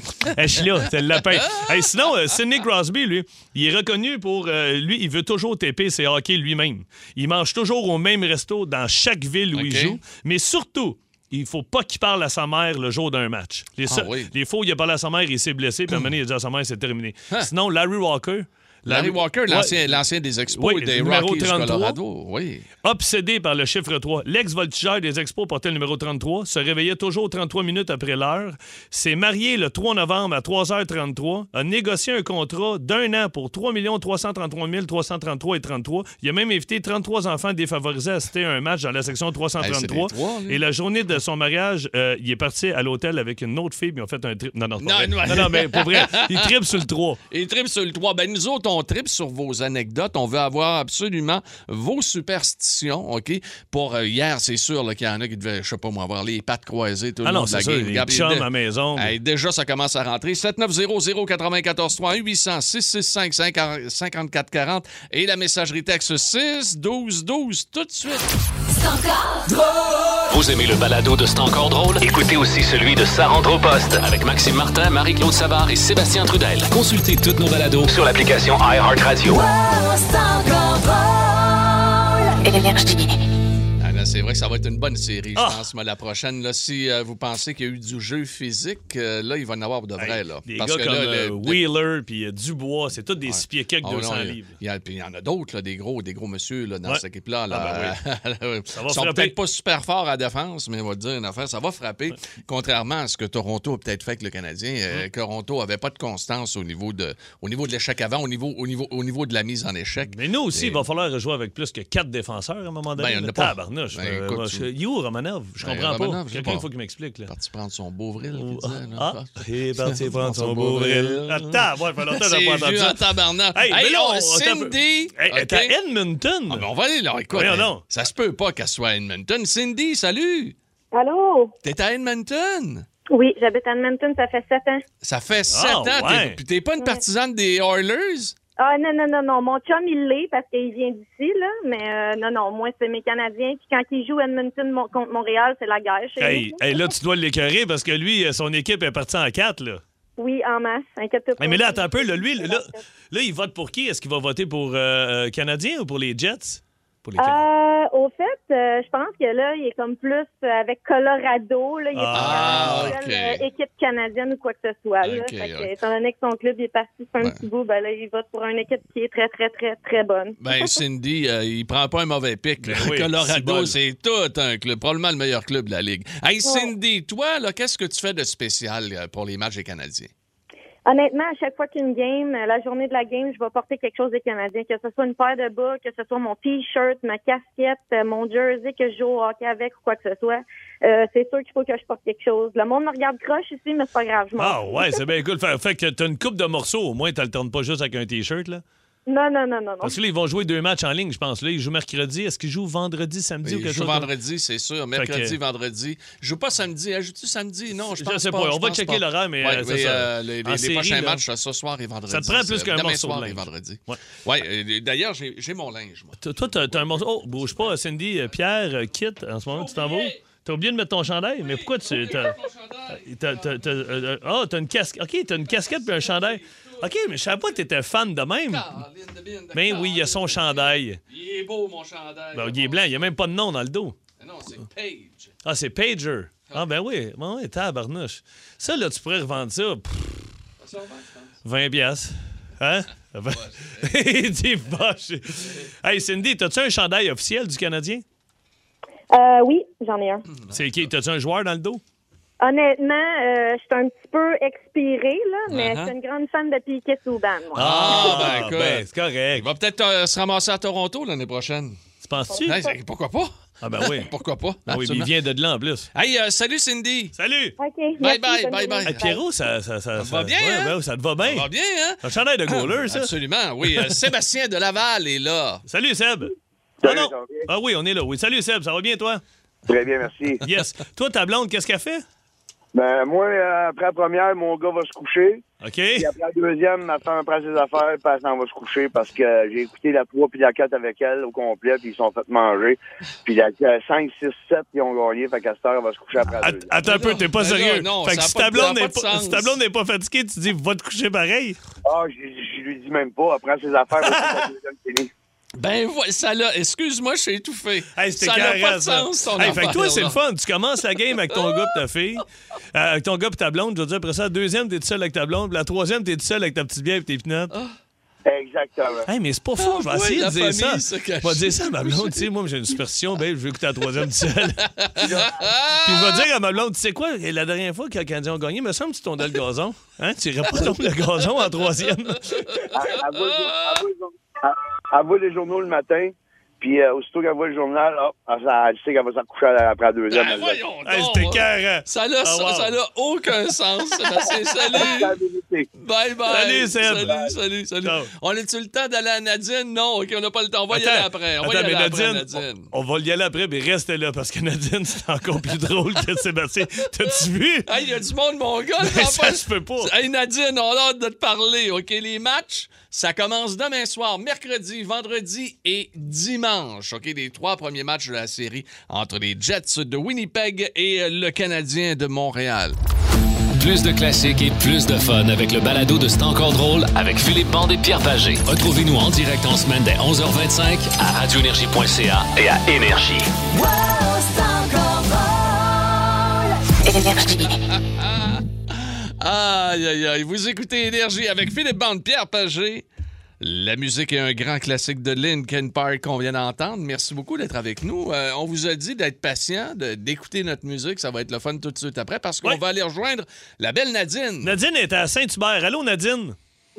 C: suis là, c'est le lapin. Sinon, euh, Sidney Crosby, lui, il est reconnu pour. euh, lui, il veut toujours taper ses hockey lui-même. Il mange toujours au même resto dans chaque ville où il joue. Mais surtout, il faut pas qu'il parle à sa mère le jour d'un match. Les,
B: Ah oui.
C: les où il a parlé à sa mère, il s'est blessé, puis à un moment donné, il a dit à sa mère, c'est terminé.
B: Hein?
C: Sinon, Larry Walker.
B: Larry Walker, l'ancien des Expos
C: Oui,
B: et des
C: numéro
B: Rockies du
C: 33.
B: Colorado. Oui.
C: Obsédé par le chiffre 3, l'ex-voltigeur des Expos portait le numéro 33, se réveillait toujours 33 minutes après l'heure, s'est marié le 3 novembre à 3h33, a négocié un contrat d'un an pour 3 333 333 et 33. Il a même invité 33 enfants défavorisés à assister à un match dans la section 333.
B: Hey, c'est des trois, lui.
C: et la journée de son mariage, euh, il est parti à l'hôtel avec une autre fille, puis ils ont fait un trip. Non, non,
B: Non, non.
C: non, mais pour vrai, il tripe sur le 3.
B: Et trip sur le 3. Ben, nous autres, on tripe sur vos anecdotes. On veut avoir absolument vos superstitions, OK? Pour euh, hier, c'est sûr là, qu'il y en a qui devaient, je sais pas moi, avoir les pattes croisées tout le
C: Ah
B: long
C: non,
B: de la
C: ça,
B: game.
C: les chums à maison.
B: Hey, déjà, ça commence à rentrer. 7900-094-3 et la messagerie texte 6 12 12 tout de suite.
A: Vous aimez le balado de C'est encore drôle? Écoutez aussi celui de Sa rentre au poste avec Maxime Martin, Marie-Claude Savard et Sébastien Trudel. Consultez toutes nos balados sur l'application iHeartRadio.
E: Énergie.
B: Ah, là, c'est vrai que ça va être une bonne série, je
C: Ah!
B: pense, moi, la prochaine. Là, si euh, vous pensez qu'il y a eu du jeu physique, euh, là, il va en avoir de vrai. Là.
C: Des
B: Parce
C: gars
B: que
C: comme
B: là,
C: euh,
B: le-
C: Wheeler puis Dubois, c'est tous des 6 pieds quelques
B: Ah,
C: 200
B: non,
C: livres.
B: Il y, a, puis il y en a d'autres, des gros, des gros monsieur là, dans
C: Ouais.
B: cette équipe-là. Là,
C: Ah,
B: Ils
C: va
B: sont
C: frapper.
B: peut-être pas super forts à la défense, mais on va te dire une affaire, ça va frapper. Contrairement à ce que Toronto a peut-être fait avec le Canadien. Toronto avait pas de constance au niveau de, au niveau de l'échec avant, au niveau, au, niveau, au niveau de la mise en échec.
C: Mais nous aussi,
B: Et-
C: il va falloir jouer avec plus que 4 défenseurs à un moment donné.
B: Ben, il y en a pas.
C: Tabarnouche.
B: Ben,
C: Euh,
B: écoute,
C: moi,
B: tu-
C: je- Il est où, Romanov? Je
B: Ben,
C: comprends
B: Romanov,
C: pas. Quelqu'un, il faut qu'il m'explique. là.
B: Parti prendre son qu'il disait, là.
C: Ah, il est parti prendre son beau vril. Attends, ouais, fait longtemps que j'ai pas entendu ça.
B: tabarnak.
C: Hey, mais là,
B: oh. Cindy!
C: Hey, elle est à Edmonton.
B: Ah, ben, on va aller là. Écoute,
C: donc.
B: ça se peut pas qu'elle soit à Edmonton. Cindy, salut!
F: Allô?
B: T'es à Edmonton?
F: Oui, j'habite à Edmonton, ça fait sept ans.
B: Ça fait sept ans.
C: ouais.
B: Puis t'es pas une partisane des Oilers?
F: Ah non, non, non, non. Mon chum, il l'est parce qu'il vient d'ici, là. Mais euh, non, non, moi, c'est mes Canadiens. Puis quand ils jouent Edmonton mon- contre Montréal, c'est la guerre chez
C: Hey, hey, là, tu dois l'écœurer parce que lui, euh, son équipe est partie en 4. Là.
F: Oui, en masse. Inquiète pas.
C: Mais là, attends un peu. Là, lui, là, là, il vote pour qui? Est-ce qu'il va voter pour euh, euh, Canadien ou pour les Jets? Pour les Canadiens.
F: Euh, au fait, euh, je pense que là, il est comme plus avec Colorado. Là, il est
B: Ah,
F: pas euh, équipe canadienne ou quoi que ce soit. Là. Fait que. Étant donné que son club est parti sur un
B: Ouais.
F: petit bout, ben là, il vote pour une équipe qui est très, très, très, très bonne.
B: Ben, Cindy, euh, il prend pas un mauvais pic. là.
C: Ben oui,
B: Colorado,
C: bon.
B: c'est tout un club, probablement le meilleur club de la Ligue. Hey, Cindy, toi, là, qu'est-ce que tu fais de spécial pour les matchs des Canadiens?
F: Honnêtement, à chaque fois qu'une game, euh, la journée de la game, je vais porter quelque chose des Canadiens, que ce soit une paire de bas, que ce soit mon t-shirt, ma casquette, euh, mon jersey que je joue au hockey avec ou quoi que ce soit. Euh, c'est sûr qu'il faut que je porte quelque chose. Le monde me regarde croche ici, mais c'est pas grave. Je m'en
C: Ah ouais, c'est bien cool. Fait, fait que t'as une coupe de morceaux, au moins t'alternes pas juste avec un T-shirt, là?
F: Non, non, non, non.
C: Parce que là, ils vont jouer deux matchs en ligne, je pense. Là, ils jouent mercredi. Est-ce qu'ils jouent vendredi, samedi ou quelque chose? comme-
B: vendredi, c'est sûr. Mercredi,
C: que-
B: vendredi. Je joue pas samedi. Ah, Joue-tu samedi? Non, je pense
C: Je sais pas.
B: pas.
C: On va checker l'horaire, mais,
B: Ouais,
C: euh, c'est
B: mais,
C: ça.
B: euh, les,
C: série,
B: prochains
C: là,
B: matchs, ce soir et vendredi.
C: Ça te prend plus qu'un
B: demain
C: morceau de
B: soir et vendredi.
C: Ouais.
B: Ouais, euh, d'ailleurs, j'ai mon linge, moi.
C: Toi, t'as t'as un morceau. Oh, bouge pas, Cindy, Pierre, quitte en ce moment. Tu t'en vas? T'as oublié de mettre ton chandail? Mais pourquoi tu. t'as- t'as- t'as- Ah, t'as une casquette. OK, t'as une casquette puis un chandail. OK, mais je savais pas que t'étais fan de même. Mais oui, il y a son chandail.
B: Il est beau, mon chandail.
C: Ben, il est blanc, il n'y a même pas de nom dans le dos.
B: Non, c'est Page.
C: Ah, c'est Pager. Ah, ben oui. Ben oui, tabarnouche. Ça, là, tu pourrais revendre ça. pff, 20 piastres. Hein? Il dit vache. Hey, Cindy, t'as-tu un chandail officiel du Canadien?
F: Euh, oui, j'en ai un.
C: C'est qui? T'as-tu un joueur dans le dos?
F: Honnêtement, euh, je suis un petit peu expirée, là, mais
B: Uh-huh.
F: je suis une grande fan de Piquet Souban, moi.
B: Ah, ben, écoute.
C: c'est correct.
B: Il va peut-être euh, se ramasser à Toronto l'année prochaine.
C: Tu penses-tu?
B: Hey, c'est- pourquoi pas?
C: Ah, ben oui.
B: Pourquoi pas?
C: Ah oui, mais il
B: Absolument.
C: vient de là en plus.
B: Hey, euh, salut Cindy.
C: Salut!
F: OK.
B: Bye,
F: merci,
B: bye,
F: bonne
B: bye,
F: journée.
B: bye.
C: Hey, Pierrot, ça, ça, ça,
B: va bien,
C: ouais,
B: hein?
C: ouais, ça te va bien.
B: Ça va bien, hein?
C: Un chandail de goaler, ça?
B: Absolument, oui. Euh, Sébastien de Laval est là.
C: Salut, Seb.
I: Salut,
C: Ah, non.
I: ça va bien?
C: Ah oui, on est là. Oui, salut, Seb. Ça va bien, toi?
I: Très bien, merci.
C: Yes. toi, ta blonde, qu'est-ce qu'elle fait?
I: Ben, moi, euh, après la première, mon gars va se coucher.
C: OK.
I: Puis après la deuxième, ma femme prend ses affaires, puis elle s'en va se coucher parce que j'ai écouté la 3 puis la 4 avec elle au complet, puis ils sont fait manger. Puis la 5, 6, 7, ils ont gagné, fait qu'à cette heure, elle va se coucher après la
C: Att-
I: deuxième.
C: Attends un peu, t'es pas
B: Mais non,
C: sérieux.
B: non,
C: fait que si ta blonde n'est pas,
B: sens.
C: si ta blonde n'est pas fatiguée, tu dis va te coucher pareil.
I: Ah, je, lui dis même pas, elle prend ses affaires, elle va la deuxième fini.
B: Ben, voilà, ça l'a. Excuse-moi, je suis étouffé.
C: Hey,
B: ça n'a pas de sens, ton
C: Hey, fait que toi,
B: affaire,
C: c'est le fun. Tu commences la game avec ton gars et ta fille. Euh, avec ton gars et ta blonde. Je veux dire, après ça, la deuxième, t'es tout seul avec ta blonde. Puis la troisième, t'es tout seul avec ta petite bière et tes pinottes.
I: Exactement.
C: Hey, mais c'est pas fou. Je vais
B: Ah,
C: essayer
B: oui,
C: de dire ça. Je vais dire ça à ma blonde. Tu sais, moi, j'ai une superstition. Ben, je vais écouter la troisième seule. Puis je vais dire à ma blonde, tu sais quoi, la dernière fois que les Canadiens ont gagné, il me semble que tu tondais le gazon. Hein? Tu irais pas tomber le gazon en troisième.
I: Jour- elle- elle voit les journaux le matin, puis euh, aussitôt qu'elle voit le journal, hop, elle, elle sait qu'elle va se coucher après la deuxième.
B: Ben, voyons
C: Hey,
B: donc,
C: C'était
B: hein.
C: carré.
B: Ça n'a
C: Ah, wow.
B: ça n'a aucun sens. Sébastien. Salut. Bye bye.
C: Salut, Seb.
B: Salut, salut, salut. On a-tu le temps d'aller à Nadine? Non, OK, on n'a pas le temps. On va y
C: Attends,
B: aller après. On va y
C: attends,
B: aller
C: mais
B: après,
C: Nadine,
B: Nadine.
C: On, on va y aller après, mais reste là, parce que Nadine, c'est encore plus drôle que Sébastien. T'as-tu vu?
B: Hey, il y a du monde, mon gars.
C: Ça
B: pas-
C: se peut pas.
B: Hey, Nadine, on a hâte de te parler. OK, les matchs, ça commence demain soir, mercredi, vendredi et dimanche. OK, les trois premiers matchs de la série entre les Jets de Winnipeg et le Canadien de Montréal.
A: Plus de classiques et plus de fun avec le balado de C'est encore drôle avec Philippe Bande et Pierre Pagé. Retrouvez-nous en direct en semaine dès 11h25 à radioénergie.ca et à Énergie.
E: Énergie.
B: Aïe, aïe, aïe. Vous écoutez Énergie avec Philippe Bande, Pierre Pagé. La musique est un grand classique de Linkin Park qu'on vient d'entendre. Merci beaucoup d'être avec nous. Euh, on vous a dit d'être patient, de- d'écouter notre musique. Ça va être le fun tout de suite après parce qu'on
C: Ouais.
B: va aller rejoindre la belle Nadine.
C: Nadine est à Saint-Hubert. Allô, Nadine?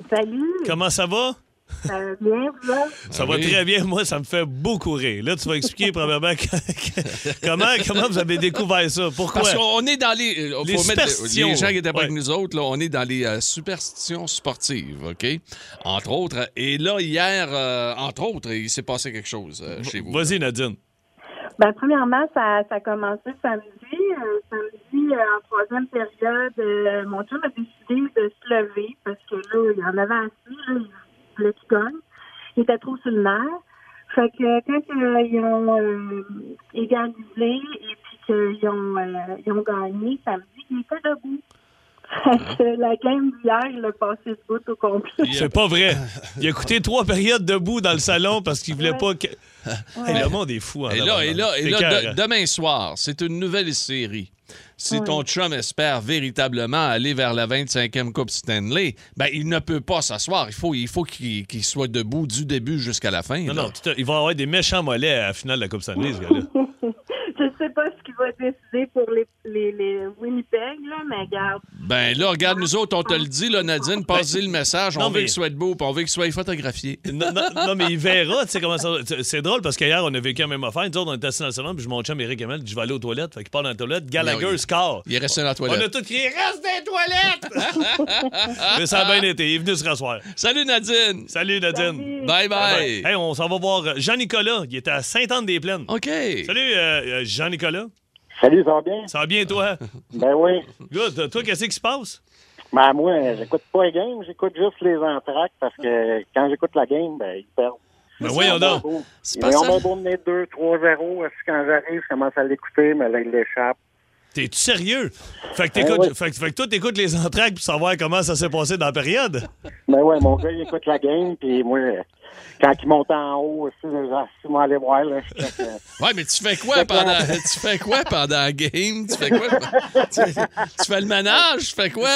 F: Salut,
C: Comment ça va?
F: Ça va bien, vous autres?
C: Ça va très bien. Moi, ça me fait beaucoup rire. Là, tu vas expliquer probablement que- comment, comment vous avez découvert ça. Pourquoi?
B: Parce qu'on est dans les. euh,
C: Les
B: faut mettre- les gens qui étaient pas
C: Ouais.
B: avec nous autres, là, on est dans les euh, superstitions sportives, OK? Entre autres. Et là, hier, euh, entre autres, il s'est passé quelque chose euh, chez vous.
C: Vas-y, Nadine.
J: Ben, premièrement, ça, ça a commencé samedi. Samedi, en troisième période, mon chum a décidé de se lever parce que là, il en avait assez, là, il voulait qu'il gagne. Il était trop sur le nerf. Fait que quand euh, ils ont euh, égalisé et puis qu'ils ont, euh, ils ont gagné samedi, il était debout. La game d'hier, il a passé le bout au complet.
C: C'est pas vrai. Il a écouté trois périodes debout dans le salon parce qu'il voulait pas que. Hey, le monde est fou. en
B: Et là, et là, et là de- demain soir, c'est une nouvelle série. Si
J: Ouais.
B: ton chum espère véritablement aller vers la 25e Coupe Stanley, ben il ne peut pas s'asseoir. Il faut, il faut qu'il soit debout du début jusqu'à la fin.
C: Non,
B: là.
C: non, tout il va avoir des méchants mollets à la finale de la Coupe Stanley, ce gars-là.
J: je sais pas ce qu'il va décider pour les, les, les Winnipeg, là, mais regarde.
B: Ben là, regarde, nous autres, on te le dit, là, Nadine, passe-y le message. On veut qu'il soit beau, puis on veut qu'il soit photographié.
C: Non, non, non, mais il verra, tu sais comment ça. c'est- C'est drôle parce qu'hier, on a vécu la même affaire. Nous autres, on était assis dans le salon, puis je mon chum Eric Hamel, je vais aller aux toilettes. Fait qu'il part dans la toilette. Gallagher
B: Non, il-
C: score.
B: Il est resté dans la
C: On a
B: toilette.
C: tout crié Reste des toilettes! mais ça a bien été. Il est venu se rasseoir.
B: Salut, Nadine.
C: Salut, Nadine.
B: Bye bye.
C: Hey, on s'en va voir Jean-Nicolas. Il était à Sainte-Anne-des-Plaines.
B: OK.
C: Salut, euh, euh, Jean-Nicolas.
K: Salut, ça va bien?
C: Ça va bien, toi?
K: Ben oui.
C: Good. Toi, qu'est-ce qui se passe?
K: Ben moi, j'écoute pas les games, j'écoute juste les entractes parce que quand j'écoute la game, ben ils perdent.
C: Ben voyons donc.
K: Ils
B: pas
K: ont beau mener 2-3-0. Est-ce que Quand j'arrive, je commence à l'écouter, mais là, il l'échappe.
C: T'es-tu sérieux? Fait que,
K: Ben
C: t'écoutes-
K: oui.
C: fait, que- fait que toi, t'écoutes les entraques pour savoir comment ça s'est passé dans la période?
K: Ben ouais, mon gars, il écoute la game, puis moi, quand il monte en haut aussi, je vais aller voir. Là, je fais que-
B: Ouais, mais tu fais quoi pendant tu fais quoi pendant la game? Tu fais quoi? tu, tu fais le ménage? Tu fais quoi?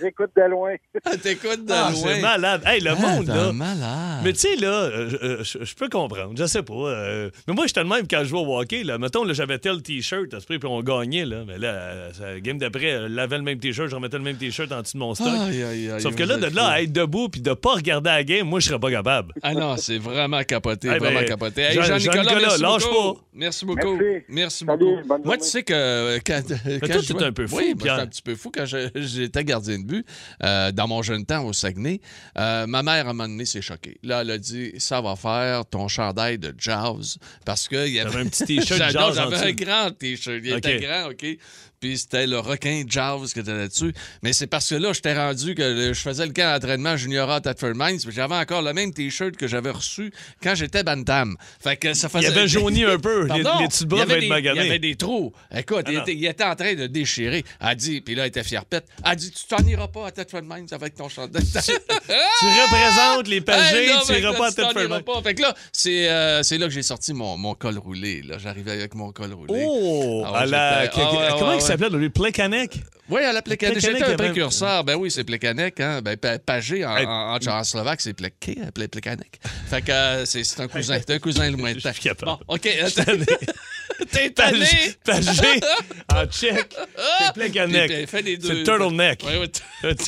K: J'écoute de loin.
B: T'écoutes de
C: Ah,
B: loin.
C: c'est malade. Hey, le
B: Ah,
C: monde,
B: t'es
C: là.
B: malade.
C: Mais tu sais, là, euh, euh, je je peux comprendre. Je sais pas. euh, mais moi, j'étais de même quand je jouais au hockey. Là. Mettons, là, j'avais tel T-shirt, à ce prix, puis on gagnait. Là. Mais là, la game d'après, euh, lavait le même T-shirt, je remettais le même T-shirt en dessous de mon stock.
B: Aïe, aïe, aïe,
C: Sauf que là, de là à être debout puis de pas regarder la game, moi, je serais pas capable.
B: Ah non, c'est vraiment capoté,
C: Eh ben,
B: vraiment capoté. Hey,
C: Jean-
B: Jean-Nicolas, merci
C: lâche
B: beaucoup.
C: pas.
B: Merci beaucoup.
K: Merci.
B: Merci
K: Salut,
B: beaucoup.
K: bonne
B: Moi, tu sais que euh, quand, quand
C: toi,
B: je
C: t'es
B: jouais-
C: un peu fou,
B: Oui, moi, un petit peu fou quand j'étais gardien de but euh, dans mon jeune temps au Saguenay. Euh, ma mère, à un moment donné, s'est choquée. Là, elle a dit Ça va faire ton chandail de jazz. Parce qu'il y avait
C: un petit T-shirt jazz
B: J'avais un grand T-shirt. Il
C: OK.
B: était grand, OK? Puis c'était le requin jazz qui était là-dessus. Mais c'est parce que là, j'étais rendu que le- je faisais le camp d'entraînement junior à Thetford Mines. puis J'avais encore le même T-shirt que j'avais reçu quand j'étais Bantam. Fait que ça
C: Il
B: faisait...
C: avait jauni un peu. Les,
B: Pardon?
C: les petits
B: il
C: bras devaient être
B: il y avait des trous. Écoute,
C: Ah
B: il, était, il était en train de déchirer. Elle a dit, puis là, elle était fierpette. Elle a dit, tu t'en iras pas à Thetford Mines avec ton chandail.
C: Tu représentes les pagés,
B: Hey, non,
C: tu iras
B: là,
C: pas à Thetford Mines.
B: Fait que là, c'est euh, c'est là que j'ai sorti mon, mon col roulé. J'arrivais avec mon col roulé.
C: Oh!
B: Ouais,
C: à la-
B: j'étais- ouais,
C: comment
B: ouais,
C: il s'appelait, lui? Plekanec?
B: Oui, à la Plekanec. J'étais un précurseur. Ben oui, c'est Plekanec. Hein? Ben, pa- Pagé en,
C: Hey.
B: en, en, en slovaque, c'est Pleké, appelé Plekanec? Fait que euh, c'est c'est un cousin. C'est un cousin lointain.
C: Je suis capable.
B: Bon, OK. attends. T'es tanné?
C: Pagé en tchèque, c'est Plekanec. C'est Turtleneck.
B: Turtleneck.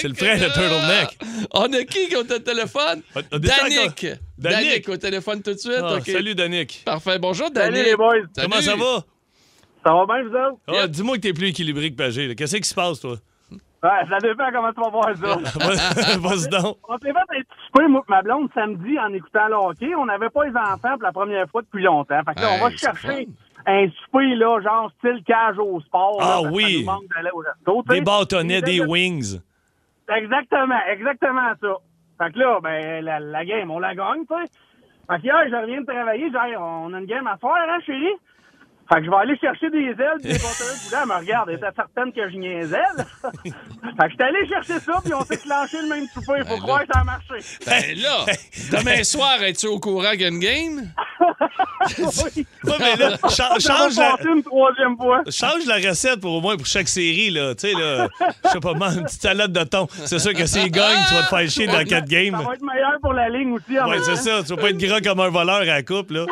C: C'est le frère de Turtleneck.
B: On a qui qui a au téléphone? Danick.
C: Danick.
B: Au téléphone tout de suite.
C: Ah. Salut, Danick.
B: Parfait. Bonjour, Danick.
K: Salut les boys.
C: Comment ça va?
K: Ça va bien, vous autres?
C: Ah. Dis-moi que t'es plus équilibré que Pagé. là. Qu'est-ce qui se passe, toi?
K: Ouais, ça dépend comment tu vas voir ça.
C: Vas- Vas-y donc.
K: On s'est fait un petit souper, moi et ma blonde, samedi, en écoutant le hockey. On n'avait pas les enfants pour la première fois depuis longtemps. Fait que là, on va
B: Hey,
K: chercher un souper, là, genre style cage au sport.
C: Ah
K: là, parce que
C: oui.
K: ça nous manque d'aller au resto, tu sais.
C: Des bâtonnets, des wings.
K: Exactement, exactement ça. Fait que là, ben, la, la game, on la gagne, tu sais. Fait je reviens de travailler, j'ai on a une game à soir, hein, chérie? Fait que je vais aller chercher des ailes, puis des bâtonnets de poulet. Elle me regarde, elle était certaine que je niaisais, là. fait que j'étais allé chercher ça, puis on s'est clenché le même souper. Faut
B: Ben
K: croire
B: là.
K: que ça a marché.
B: Ben là, demain soir, es-tu au courant qu'il y a une game?
K: oui.
C: Ouais, mais là, cha- change la,
K: une troisième fois.
C: change la recette pour au moins pour chaque série, là. Tu sais, là, je sais pas, man, une petite salade de thon. C'est sûr que s'ils gagnent, tu vas te faire chier dans quatre games.
K: Ça va être meilleur pour la ligne aussi. même
C: c'est
K: temps.
C: ça. Tu vas pas être gras comme un voleur à la coupe, là.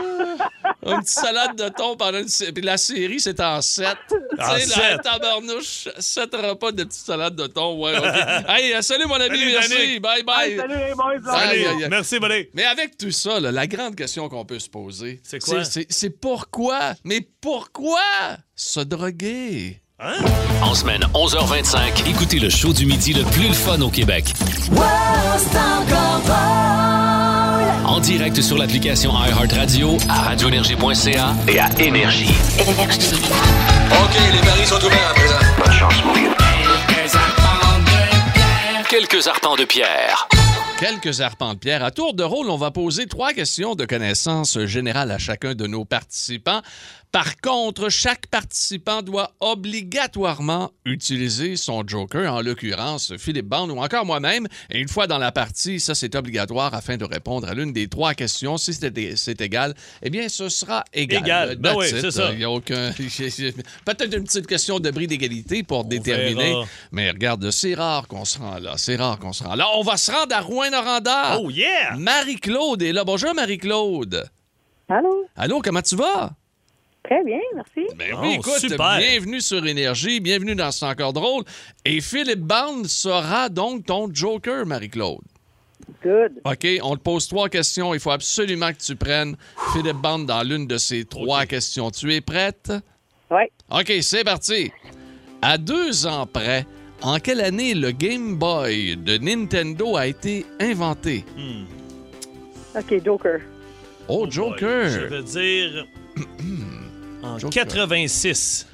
B: Une petite salade de thon pendant une... sé- Puis la série, c'est en 7.
C: En
B: tu sais, la
C: sept.
B: tabarnouche, 7 repas de petite salade de thon. Ouais, hey, euh, salut mon ami,
C: Salut,
B: merci. Bye bye.
K: Hey, salut les boys.
B: Aïe, aïe.
C: merci, buddy.
B: Mais avec tout ça, là, la grande question qu'on peut se poser,
C: C'est quoi?
B: C'est pourquoi, mais pourquoi se droguer?
C: Hein?
A: En semaine 11h25, écoutez le show du midi le plus le fun au Québec. En direct sur l'application iHeartRadio, à radioénergie.ca et à Énergie.
E: Énergie.
L: OK, les paris sont ouverts à présent.
G: Bonne chance, mon vieux.
A: Quelques arpents de pierre.
B: Quelques arpents de pierre. À tour de rôle, on va poser trois questions de connaissance générale à chacun de nos participants. Par contre, chaque participant doit obligatoirement utiliser son joker, en l'occurrence Philippe Bande ou encore moi-même. Et une fois dans la partie, ça c'est obligatoire afin de répondre à l'une des trois questions. Si c'est égal, eh bien ce sera égal.
C: Égal. Ben oui, c'est ça.
B: Il y a aucun... Peut-être une petite question de bris d'égalité pour déterminer.
C: verra.
B: Mais regarde, c'est rare qu'on se rend là. C'est rare qu'on se rend là. On va se rendre à Rouen-Noranda.
C: Oh, yeah!
B: Marie-Claude est là. Bonjour, Marie-Claude.
J: Allô?
B: Allô, comment tu vas?
F: Très bien, merci.
B: Ben
C: Oh,
B: oui, écoute,
C: super.
B: bienvenue sur Énergie, bienvenue dans C'est encore drôle. Et Philippe Bond sera donc ton Joker, Marie-Claude.
F: Good.
B: OK, on te pose trois questions. Il faut absolument que tu prennes Philippe Bond dans l'une de ces trois questions. Tu es prête?
F: Oui.
B: OK, c'est parti. À deux ans près, en quelle année le Game Boy de Nintendo a été inventé?
F: OK, Joker.
B: Oh, Joker!
C: Je veux dire en
B: Joker.
C: 86.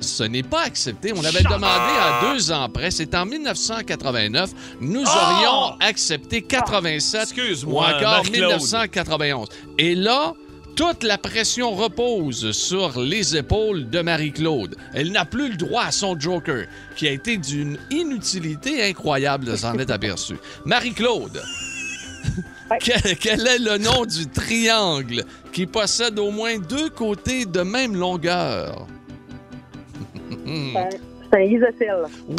B: Ce n'est pas accepté. On avait demandé à deux ans près. C'est en 1989. Nous aurions accepté 87 ou
C: Excuse-moi,
B: encore
C: Marc-Claude.
B: 1991. Et là, toute la pression repose sur les épaules de Marie-Claude. Elle n'a plus le droit à son Joker, qui a été d'une inutilité incroyable de s'en être aperçu. Marie-Claude, quel, quel est le nom du triangle qui possède au moins deux côtés de même longueur?
F: C'est un- c'est un isocèle.
B: Oui!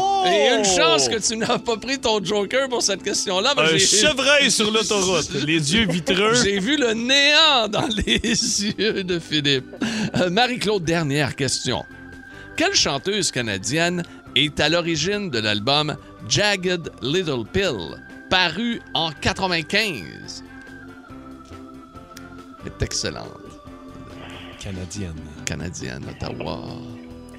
C: Oh!
B: Et une chance que tu n'as pas pris ton Joker pour cette question-là. mais
C: Un
B: j'ai-
C: chevreuil sur l'autoroute, les yeux vitreux.
B: J'ai vu le néant dans les yeux de Philippe. Euh, Marie-Claude, dernière question. Quelle chanteuse canadienne est à l'origine de l'album Jagged Little Pill, paru en 95? Elle est excellente.
C: Canadienne.
B: Canadienne, Ottawa.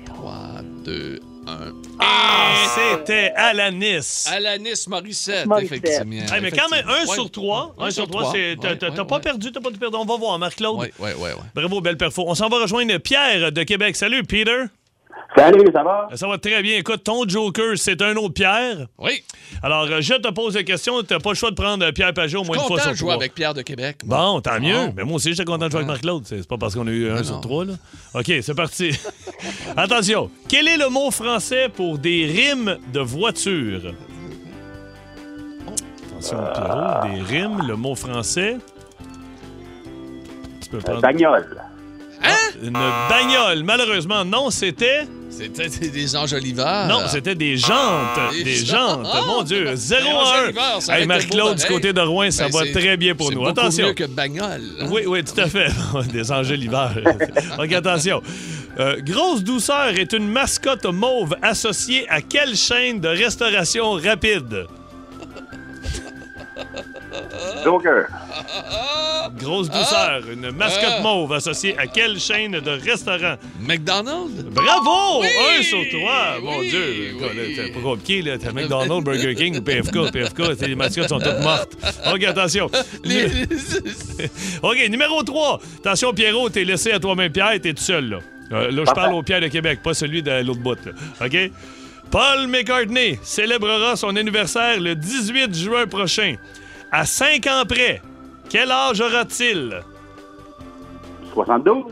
B: 3, 2, 1.
C: Ah, c'était Alanis.
B: Alanis Morissette,
F: Morissette.
B: effectivement.
C: Hey, mais quand même, un
B: Ouais.
C: sur trois.
B: Un
C: Un sur
B: sur
C: trois,
B: trois.
C: c'est. T'as
B: Ouais, ouais,
C: pas
B: ouais.
C: perdu, t'as pas perdu. On va voir, Marc-Claude.
B: Oui, oui, oui. Ouais.
C: Bravo, belle perfo. On s'en va rejoindre Pierre de Québec. Salut, Peter.
K: Salut, ça va?
C: Ça va très bien. Écoute, ton Joker, c'est un autre Pierre.
B: Oui.
C: Alors, euh, je te pose la question. T'as pas le choix de prendre euh, Pierre Pajot au moins une fois sur
B: de jouer
C: trois.
B: avec Pierre de Québec. moi.
C: Bon, tant mieux. Mais moi aussi, j'étais content de jouer avec Marc-Claude. C'est c'est pas parce qu'on a eu un sur trois, là. OK, c'est parti. Attention. Quel est le mot français pour des rimes de voiture? Attention, Pierrot. Des rimes, le mot français. Tu peux prendre
K: Bagnole.
C: Une bagnole. Malheureusement, non, c'était...
B: C'était des enjoliveurs.
C: Non, c'était des jantes.
B: Des
C: Des
B: jantes.
C: jantes. Mon Dieu, 0
B: Des
C: à 1.
B: enjoliveurs, ça aurait
C: Hey, Marc-Claude, du côté de Rouen, ça
B: Ben,
C: va très bien pour nous. Attention.
B: mieux que bagnole. hein?
C: Oui, oui, tout à fait. Des enjoliveurs. OK, attention. Euh, Grosse douceur est une mascotte mauve associée à quelle chaîne de restauration rapide?
K: Joker.
C: Grosse douceur, une mascotte
B: Ah.
C: mauve associée à quelle chaîne de restaurant?
B: McDonald's?
C: Bravo!
B: Oui!
C: Un sur trois! Mon
B: Oui,
C: Dieu!
B: oui.
C: C'est pas compliqué, là. T'as McDonald's, Burger King ou PFK. PFK, les mascottes sont toutes mortes. OK, attention.
B: Les-
C: OK, numéro 3. Attention, Pierrot, t'es laissé à toi-même, Pierre, t'es tout seul, là. Euh, là, je parle au Pierre de Québec, pas celui de l'autre bout, là. OK? Paul McCartney célébrera son anniversaire le 18 juin prochain. À 5 ans près, quel âge aura-t-il?
K: 72.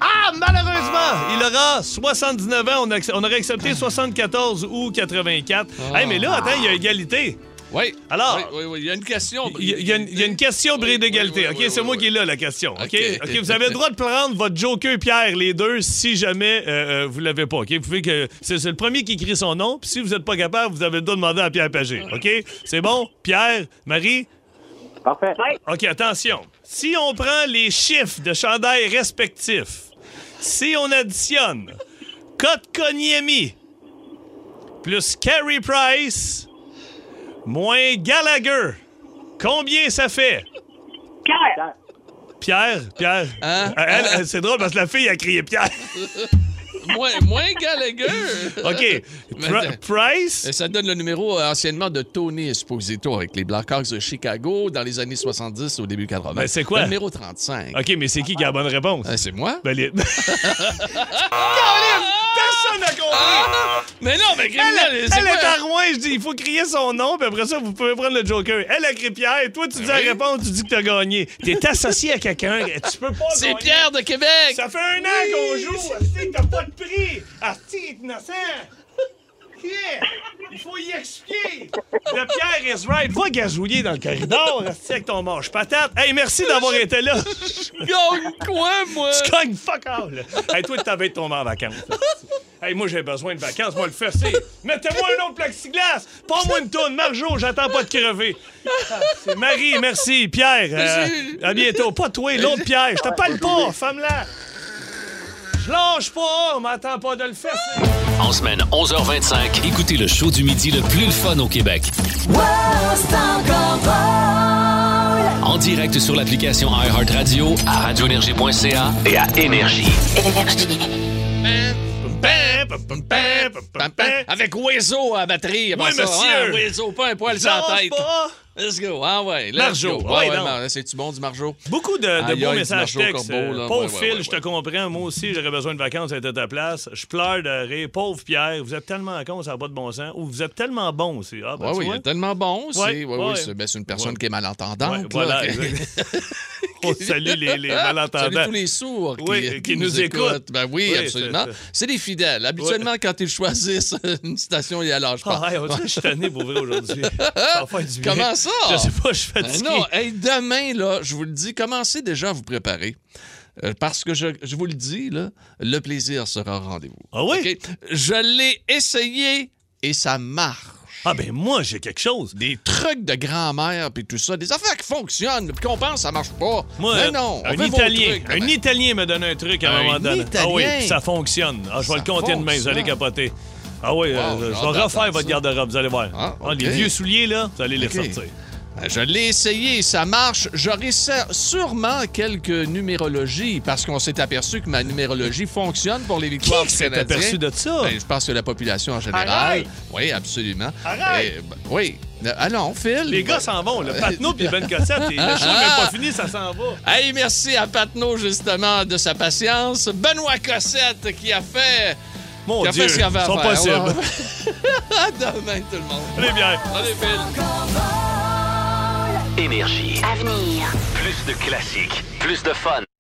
C: Ah, malheureusement, il aura 79 ans. On, aurait accepté 74 ou 84.
B: Ah.
C: Hey, mais là, attends, il y a égalité.
B: Oui.
C: Alors-
B: Oui, oui, oui. Il y a une question.
C: Il y, a- y une- il y a une question bris
B: Oui,
C: d'égalité.
B: oui,
C: OK,
B: oui,
C: c'est
B: oui,
C: moi
B: oui.
C: qui ai là, la question. OK? Vous avez le droit de prendre votre Joker Pierre, les deux, si jamais euh, euh, vous l'avez pas. OK? Vous pouvez que. C'est le premier qui écrit son nom. Puis si vous n'êtes pas capable, vous avez le droit de demander à Pierre Pagé. OK? C'est bon? Pierre, Marie?
K: Parfait.
C: OK, attention. Si on prend les chiffres de chandail respectifs, si on additionne Kotkaniemi plus Carey Price moins Gallagher, combien ça fait?
F: Pierre!
C: Pierre, Pierre.
B: Hein?
C: Elle, elle, c'est drôle parce que la fille a crié Pierre.
B: Moins, moins Gallagher.
C: OK. Price?
B: Ça donne le numéro euh, anciennement de Tony Esposito avec les Blackhawks de Chicago dans les années 70 au début 80.
C: Ben, c'est quoi?
B: Le numéro 35.
C: OK, mais c'est qui qui a la bonne réponse?
B: Euh, c'est moi?
C: Ben, les- Personne n'a compris!
B: Mais non, mais
C: Elle,
B: criminel,
C: elle
B: c'est
C: est à Rouen, je dis, il faut crier son nom, puis après ça, vous pouvez prendre le Joker. Elle a crié Pierre, et toi, tu dis la
B: Oui.
C: réponse, tu dis que t'as gagné. T'es associé à quelqu'un, tu peux pas
B: C'est. Pierre de Québec!
C: Ça fait un an qu'on joue, Asti, t'as pas de prix! Asti, innocent! Yeah. Il faut y expliquer! Le Pierre is right. Va gazouiller dans le corridor, Asti, avec ton manche patate? Hey, merci d'avoir été là.
B: Gagne quoi, moi?
C: Tu cognes fuck all. Hey, toi, t'avais tombé en vacances. Hey, moi, j'ai besoin de vacances. Moi, le fesser. Mettez-moi un autre plexiglas. Pas moi une tourne. Marjo, j'attends pas de crever. Ah, c'est Marie, merci. Pierre, euh, à bientôt. Pas toi, l'autre Pierre. Je te parle pas, femme-là. Je lâche pas, on m'attend pas de le faire.
A: En semaine 11h25, écoutez le show du midi le plus fun au Québec. En direct sur l'application iHeartRadio, à radioénergie.ca et à Énergie.
B: Avec Oiseau à batterie.
C: Oui,
B: ça.
C: monsieur.
B: Oiseau, pas un poil
C: Je
B: sur la
C: lâche
B: tête.
C: pas.
B: Let's go. Ah ouais, let's
C: Marjo.
B: go.
C: Ouais,
B: Ouais, C'est-tu bon du Marjo?
C: Beaucoup de, beaux messages textes. Euh. Pauvre Phil, je te comprends. Moi aussi, j'aurais besoin de vacances à ta place. Je pleure de rire. Pauvre Pierre, vous êtes tellement con, ça n'a pas de bon sens. Ou vous êtes tellement bon aussi. Ah, ben,
B: oui, il est tellement bon aussi.
C: Ouais,
B: Oui, oui,
C: ouais.
B: c'est ben, c'est une personne qui est malentendante.
C: Voilà. On salue les, les malentendants.
B: Salut tous les sourds qui,
C: Oui,
B: qui
C: qui
B: nous,
C: nous
B: écoutent.
C: écoutent.
B: Ben oui,
C: Oui,
B: absolument.
C: c'est
B: des fidèles. Habituellement, quand ils choisissent une station, ils la lâchent pas.
C: Ah, hey, on dirait que je suis tanné pour vrai aujourd'hui.
B: Comment ça?
C: Je sais pas, je suis
B: Ben
C: fatigué.
B: non, hey, demain, là, je vous le dis, commencez déjà à vous préparer. Euh, parce que je, je vous le dis, là, le plaisir sera au rendez-vous.
C: Ah oui?
B: Je l'ai essayé et ça marche.
C: Ah ben moi, j'ai quelque chose.
B: Des trucs de grand-mère puis tout ça, des affaires qui fonctionnent, puis qu'on pense que ça marche pas.
C: Moi,
B: Mais non, on
C: un Italien,
B: trucs.
C: un
B: Ben,
C: Italien me donne un truc à un,
B: Un
C: moment donné. Ah oui,
B: Italien?
C: puis ça fonctionne. Ah, je vais le compter demain, vous allez capoter. Ah oui, euh, je vais refaire votre garde-robe, vous allez voir.
B: Ah,
C: Ah, les vieux souliers, là, vous allez les
B: Ok. Je l'ai essayé, ça marche. J'aurai sûrement quelques numérologies parce qu'on s'est aperçu que ma numérologie fonctionne pour les victoires
C: Qui
B: du
C: s'est
B: Canadien.
C: aperçu de ça?
B: Ben, je pense que la population en général.
C: Arrête!
B: Oui, absolument.
C: Arrête!
B: Et, ben, oui. Allons, Phil.
C: Les gars s'en vont, le Patnaud puis Ben Cossette, et le show n'est même pas fini, ça s'en va.
B: Hey, merci à Patnaud, justement, de sa patience. Benoît Cossette qui a fait.
C: Mon
B: qui a
C: Dieu,
B: fait ce qu'il avait à faire.
C: possible.
B: À demain, tout le monde.
C: Allez bien.
B: Allez, Phil.
A: Énergie.
E: Avenir.
A: Plus de classiques, plus de fun.